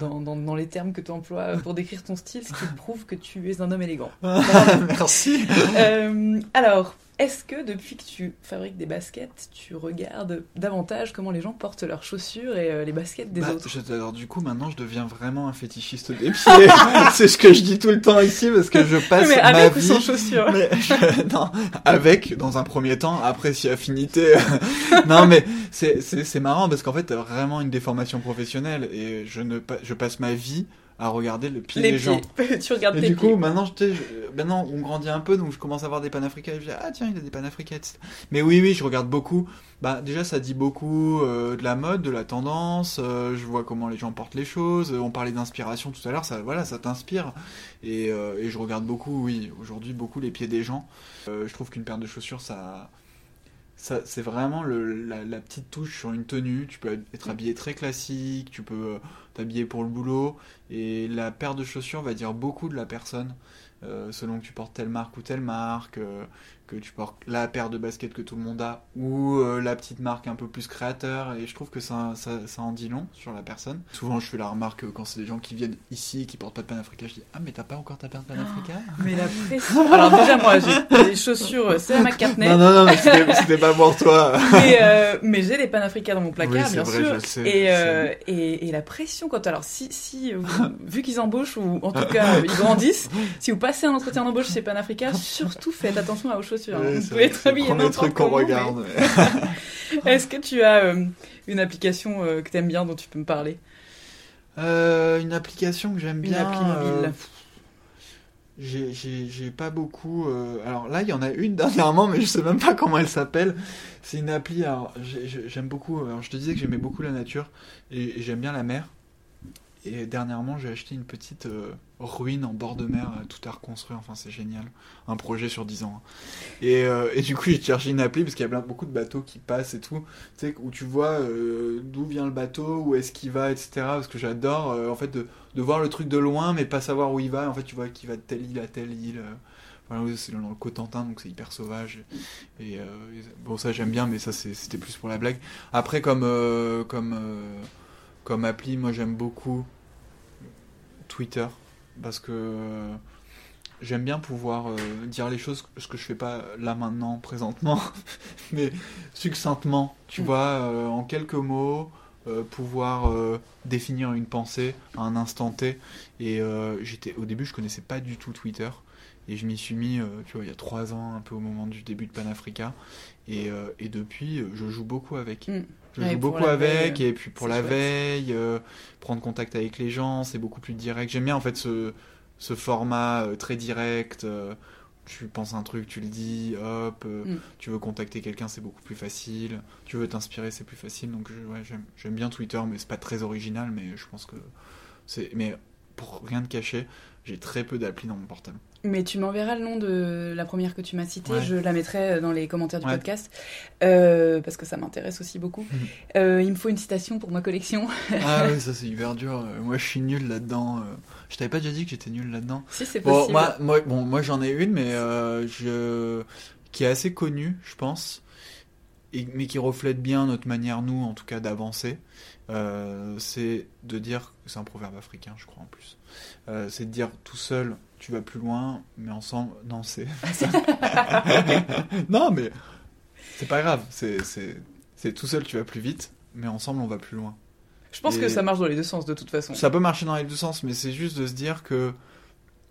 dans, dans, dans les termes que tu emploies pour décrire ton style, ce qui prouve que tu es un homme élégant. Merci. (laughs) Euh, alors, est-ce que depuis que tu fabriques des baskets, tu regardes davantage comment les gens portent leurs chaussures et euh, les baskets des Bah, autres je- alors du coup maintenant je deviens vraiment un fétichiste des pieds. (laughs) c'est ce que je dis tout le temps ici parce que je (laughs) passe Mais ma avec ou vie. sans chaussures Mais je- non, avec dans un premier temps, après si affinité. non mais c'est marrant parce qu'en fait t'as vraiment une déformation professionnelle et je ne je passe ma vie à regarder le pied Les des gens. pieds. (laughs) tu regardes Et tes du pieds. coup, maintenant, je, je- maintenant, on grandit un peu, donc je commence à voir des panafricains et je dis, ah tiens, il a des panafricains. etc. Mais oui, oui, je regarde beaucoup. Bah, déjà, ça dit beaucoup euh, de la mode, de la tendance. euh, je vois comment les gens portent les choses. on parlait d'inspiration tout à l'heure, ça, voilà, ça t'inspire. Et, euh, et je regarde beaucoup, oui, aujourd'hui, beaucoup les pieds des gens. Je trouve qu'une paire de chaussures, ça. Ça, c'est vraiment le, la, la petite touche sur une tenue. Tu peux être habillé très classique, tu peux euh, t'habiller pour le boulot. Et la paire de chaussures va dire beaucoup de la personne, euh, selon que tu portes telle marque ou telle marque, euh, que tu portes la paire de baskets que tout le monde a, ou euh, la petite marque un peu plus créateur. Et je trouve que ça, ça, ça en dit long sur la personne. Souvent, je fais la remarque euh, quand c'est des gens qui viennent ici et qui portent pas de panafrica, je dis Ah, mais t'as pas encore ta paire de panafrica Mais la (laughs) pression. (laughs) Alors, déjà, moi, j'ai des chaussures euh, Sarah McCartney. Non, non, non, mais c'était pas pour toi. (laughs) Mais, euh, mais j'ai les panafricains dans mon placard, Oui, c'est bien vrai, sûr. je sais, et, euh, et, et la pression quand alors si si vu qu'ils embauchent ou en tout cas ils grandissent, si vous passez un entretien d'embauche chez Panafrica, surtout faites attention à vos chaussures. Hein. Oui, vous c'est pouvez être habillé n'importe truc qu'on mais- regarde. (laughs) Est-ce que tu as euh, une application euh, que t'aimes bien dont tu peux me parler? Euh, une application que j'aime Une bien. appli mobile. j'ai- pas beaucoup. Alors là, il y en a une (laughs) dernièrement, mais je sais même pas comment elle s'appelle. C'est une appli. Alors j'ai- j'ai- j'aime beaucoup. Alors je te disais que j'aimais beaucoup la nature et, et j'aime bien la mer. Et dernièrement, j'ai acheté une petite euh, ruine en bord de mer, euh, tout à reconstruire. Enfin, c'est génial. Un projet sur 10 ans. hein. Et, euh, et du coup, j'ai cherché une appli parce qu'il y a plein- beaucoup de bateaux qui passent et tout. Tu sais, où tu vois d'où vient le bateau, où est-ce qu'il va, etc. Parce que j'adore, en fait, de, voir le truc de loin, mais pas savoir où il va. En fait, tu vois qu'il va de telle île à telle île. c'est dans le Cotentin, donc c'est hyper sauvage. Bon, ça j'aime bien, mais ça c'était plus pour la blague. Après, comme comme comme appli, moi j'aime beaucoup Twitter parce que j'aime bien pouvoir euh, dire les choses, ce que je fais pas là maintenant, présentement, (laughs) mais succinctement. Tu Mm. vois, euh, en quelques mots, euh, pouvoir définir une pensée à un instant T. Et j'étais au début, je connaissais pas du tout Twitter. Et je m'y suis mis, tu vois, il y a trois ans, un peu au moment du début de Panafrica. Et, et depuis, je joue beaucoup avec. Mm. Je Ouais, joue beaucoup avec, veille, et puis pour la chouette. veille, euh, prendre contact avec les gens, c'est beaucoup plus direct. J'aime bien en fait ce, ce format euh, très direct. euh, tu penses un truc, tu le dis, hop. Mm. Tu veux contacter quelqu'un, c'est beaucoup plus facile. Tu veux t'inspirer, c'est plus facile. Donc ouais, j'aime, bien Twitter, mais c'est pas très original. Mais je pense que c'est. Mais pour rien te cacher, j'ai très peu d'applis dans mon portable. Mais tu m'enverras le nom de la première que tu m'as citée, Ouais. je la mettrai dans les commentaires du Ouais. podcast, euh, parce que ça m'intéresse aussi beaucoup. Mhm. Euh, il me faut une citation pour ma collection. ah (laughs) oui, ça c'est hyper dur. Euh, Moi, je suis nul là-dedans. euh. Je t'avais pas déjà dit que j'étais nul là-dedans. si c'est Bon, possible. moi, moi, bon, moi j'en ai une, mais euh, je... qui est assez connue, je pense, et... mais qui reflète bien notre manière, nous, en tout cas, d'avancer. Euh, c'est de dire, c'est un proverbe africain, je crois en plus. Euh, c'est de dire tout seul, tu vas plus loin, mais ensemble, non, c'est. (laughs) non, mais c'est pas grave. C'est, c'est, c'est tout seul, tu vas plus vite, mais ensemble, on va plus loin. Je pense Et- que ça marche dans les deux sens de toute façon. Ça peut marcher dans les deux sens, mais c'est juste de se dire que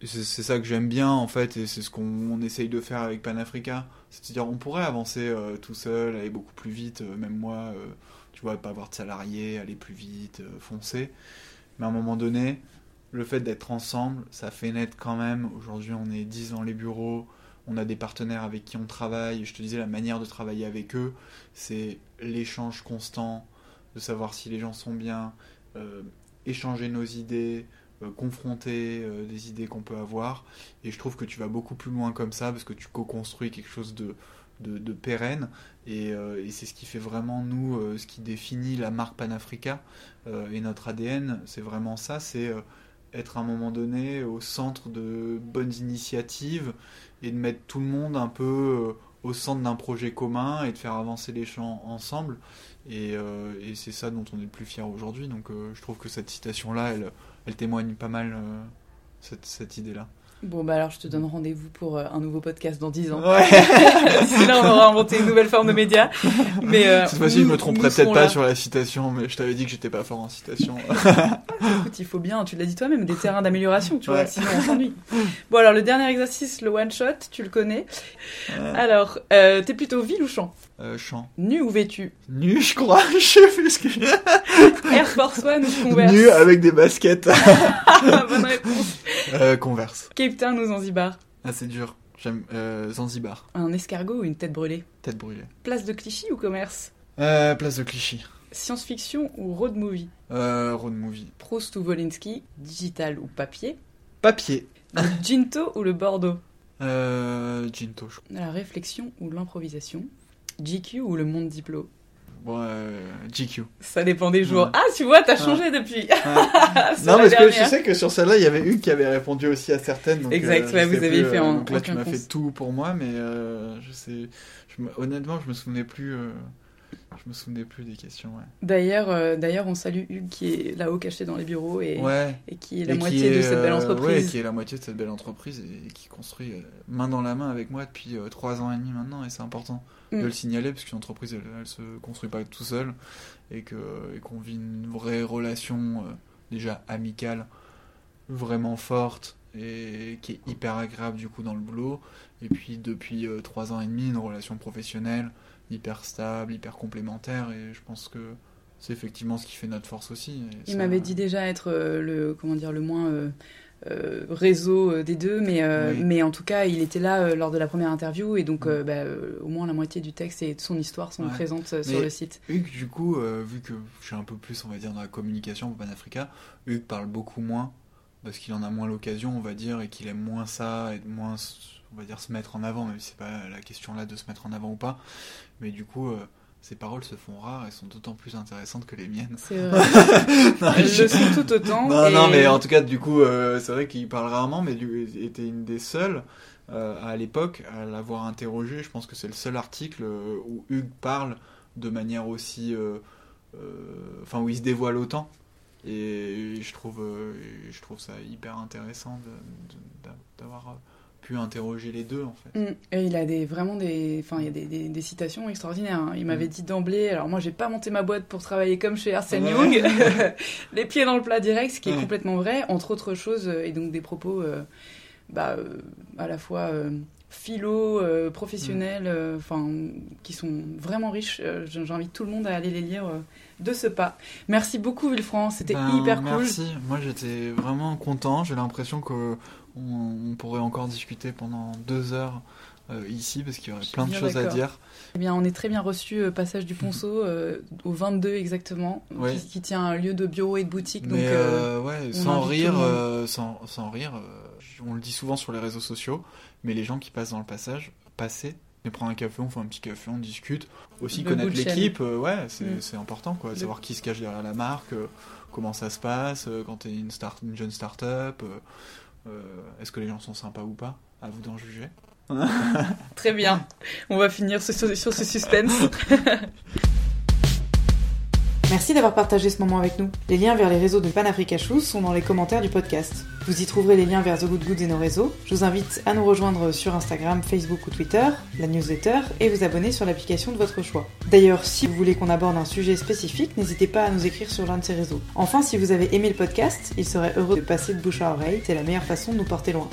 c'est c'est ça que j'aime bien en fait, et c'est ce qu'on on essaye de faire avec Panafrica. C'est-à-dire, on pourrait avancer euh, tout seul, aller beaucoup plus vite, euh, même moi, euh, tu vois, pas avoir de salariés, aller plus vite, euh, foncer. Mais à un moment donné, le fait d'être ensemble, ça fait naître quand même. Aujourd'hui, on est 10 dans les bureaux, on a des partenaires avec qui on travaille. Je te disais, la manière de travailler avec eux, c'est l'échange constant, de savoir si les gens sont bien, euh, échanger nos idées, euh, confronter euh, des idées qu'on peut avoir. Et je trouve que tu vas beaucoup plus loin comme ça parce que tu co-construis quelque chose de, pérenne. Et, c'est ce qui fait vraiment, nous, ce qui définit la marque Panafrica et notre ADN. C'est vraiment ça c'est être à un moment donné au centre de bonnes initiatives et de mettre tout le monde un peu euh, au centre d'un projet commun et de faire avancer les champs ensemble. Et, euh, c'est ça dont on est le plus fier aujourd'hui. Donc euh, je trouve que cette citation-là, elle, elle témoigne pas mal cette, cette idée-là. Bon, bah alors je te donne rendez-vous pour euh, un nouveau podcast dans 10 ans. Ouais. (laughs) Là, on aura inventé une nouvelle forme de média. Mais euh, Cette fois-ci, je me tromperai nous peut-être pas là. sur la citation, mais je t'avais dit que j'étais pas fort en citation. (laughs) Écoute, il faut bien, tu l'as dit toi-même, des terrains d'amélioration, tu vois, sinon on s'ennuie. Bon, alors le dernier exercice, le one shot, tu le connais. Alors, euh, t'es plutôt ville ou champ? Euh, chant. Nu ou vêtu? Nu, je crois. (laughs) Je sais plus ce que Air Force One ou Converse? Nu avec des baskets. Bonne réponse. Euh, Converse. Cape Town ou Zanzibar Ah, c'est dur. J'aime euh, Zanzibar. Un escargot ou une tête brûlée Tête brûlée. Place de Clichy ou commerce Euh, place de Clichy. Science-fiction ou road movie Euh, road movie. Proust ou Volinsky Digital ou papier Papier. Le (laughs) Ginto ou le Bordeaux Euh, Ginto. je La réflexion ou l'improvisation GQ ou le monde diplo Bon, euh, GQ. Ça dépend des jours. Ouais. Ah, tu vois, t'as changé depuis. (laughs) Non, parce que dernière. je sais que sur celle-là, il y avait Hugues qui avait répondu aussi à certaines. donc, Exact, euh, vous plus, fait euh, en- Donc là, tu m'as fait tout pour moi, mais euh, je sais. Je honnêtement, je me souvenais plus. Je me souvenais plus des questions. Ouais. D'ailleurs, euh, d'ailleurs, on salue Hugues qui est là-haut caché dans les bureaux et, ouais. et qui est la Et qui moitié de cette belle euh, entreprise. ouais, qui est la moitié de cette belle entreprise et, qui construit euh, main dans la main avec moi depuis euh, trois ans et demi maintenant. Et c'est important Mm. de le signaler parce qu'une entreprise, elle, elle se construit pas tout seul et que qu'on vit une vraie relation déjà amicale, vraiment forte et qui est hyper agréable du coup dans le boulot. Et puis depuis trois ans et demi, une relation professionnelle hyper stable, hyper complémentaire. Et je pense que c'est effectivement ce qui fait notre force aussi. Et Il ça- m'avait dit déjà être euh, le comment dire le moins euh, euh, réseau des deux, mais euh, Oui. mais en tout cas, il était là euh, lors de la première interview et donc euh, bah, au moins la moitié du texte et de son histoire sont Ouais. présentes sur le site. Hugues, du coup, vu que je suis un peu plus, on va dire, dans la communication pour Panafrica, Hugues parle beaucoup moins, parce qu'il en a moins l'occasion, on va dire, et qu'il aime moins ça, et moins, on va dire, se mettre en avant, même si c'est pas la question là de se mettre en avant ou pas. Mais du coup, euh, ses paroles se font rares et sont d'autant plus intéressantes que les miennes. C'est vrai. Non, Elles (laughs) je- le sont tout autant. non, et- non, mais en tout cas, du coup, euh, c'est vrai qu'il parle rarement, mais lui était une des seules euh, à l'époque à l'avoir interrogé. Je pense que c'est le seul article euh, où Hugues parle de manière aussi. Enfin, où il se dévoile autant. Et je trouve, je trouve ça hyper intéressant de- de- d'avoir pu interroger les deux, en fait. Mm. Et il a des, vraiment des, enfin, il y a des, des- des citations extraordinaires. hein. Il m'avait Mm. dit d'emblée, alors moi j'ai pas monté ma boîte pour travailler comme chez Arsène Ouais. Young, (laughs) les pieds dans le plat direct, ce qui est complètement vrai, entre autres choses, euh, et donc des propos, euh, bah, euh, à la fois euh, philo, professionnels, Mm. enfin, qui sont vraiment riches. J'invite tout le monde à aller les lire de ce pas. Merci beaucoup Villefranc, c'était Ben, hyper cool. Merci. Moi, j'étais vraiment content. J'ai l'impression que on, on pourrait encore discuter pendant deux heures euh, ici parce qu'il y aurait plein de choses à dire. Eh bien, on est très bien reçu, euh, passage du Ponceau, (laughs) euh, au 22 exactement, Ouais. qui, qui tient un lieu de bureau et de boutique. Donc, Mais euh, ouais, on sans rire, sans, sans rire, on le dit souvent sur les réseaux sociaux, mais les gens qui passent dans le passage, passer, et prendre un café, on fait un petit café, on discute. Aussi Le connaître de l'équipe, ouais, c'est Mm. c'est important, quoi. Le- Savoir qui se cache derrière la marque, comment ça se passe, quand t'es une, start, une jeune start-up, est-ce que les gens sont sympas ou pas À vous d'en juger. (laughs) Très bien. On va finir sur ce suspense. (laughs) Merci d'avoir partagé ce moment avec nous. Les liens vers les réseaux de Panafrica Shoes sont dans les commentaires du podcast. Vous y trouverez les liens vers The Good Goods et nos réseaux. Je vous invite à nous rejoindre sur Instagram, Facebook ou Twitter, la newsletter et vous abonner sur l'application de votre choix. D'ailleurs, si vous voulez qu'on aborde un sujet spécifique, n'hésitez pas à nous écrire sur l'un de ces réseaux. Enfin, si vous avez aimé le podcast, il serait heureux de passer de bouche à oreille, c'est la meilleure façon de nous porter loin.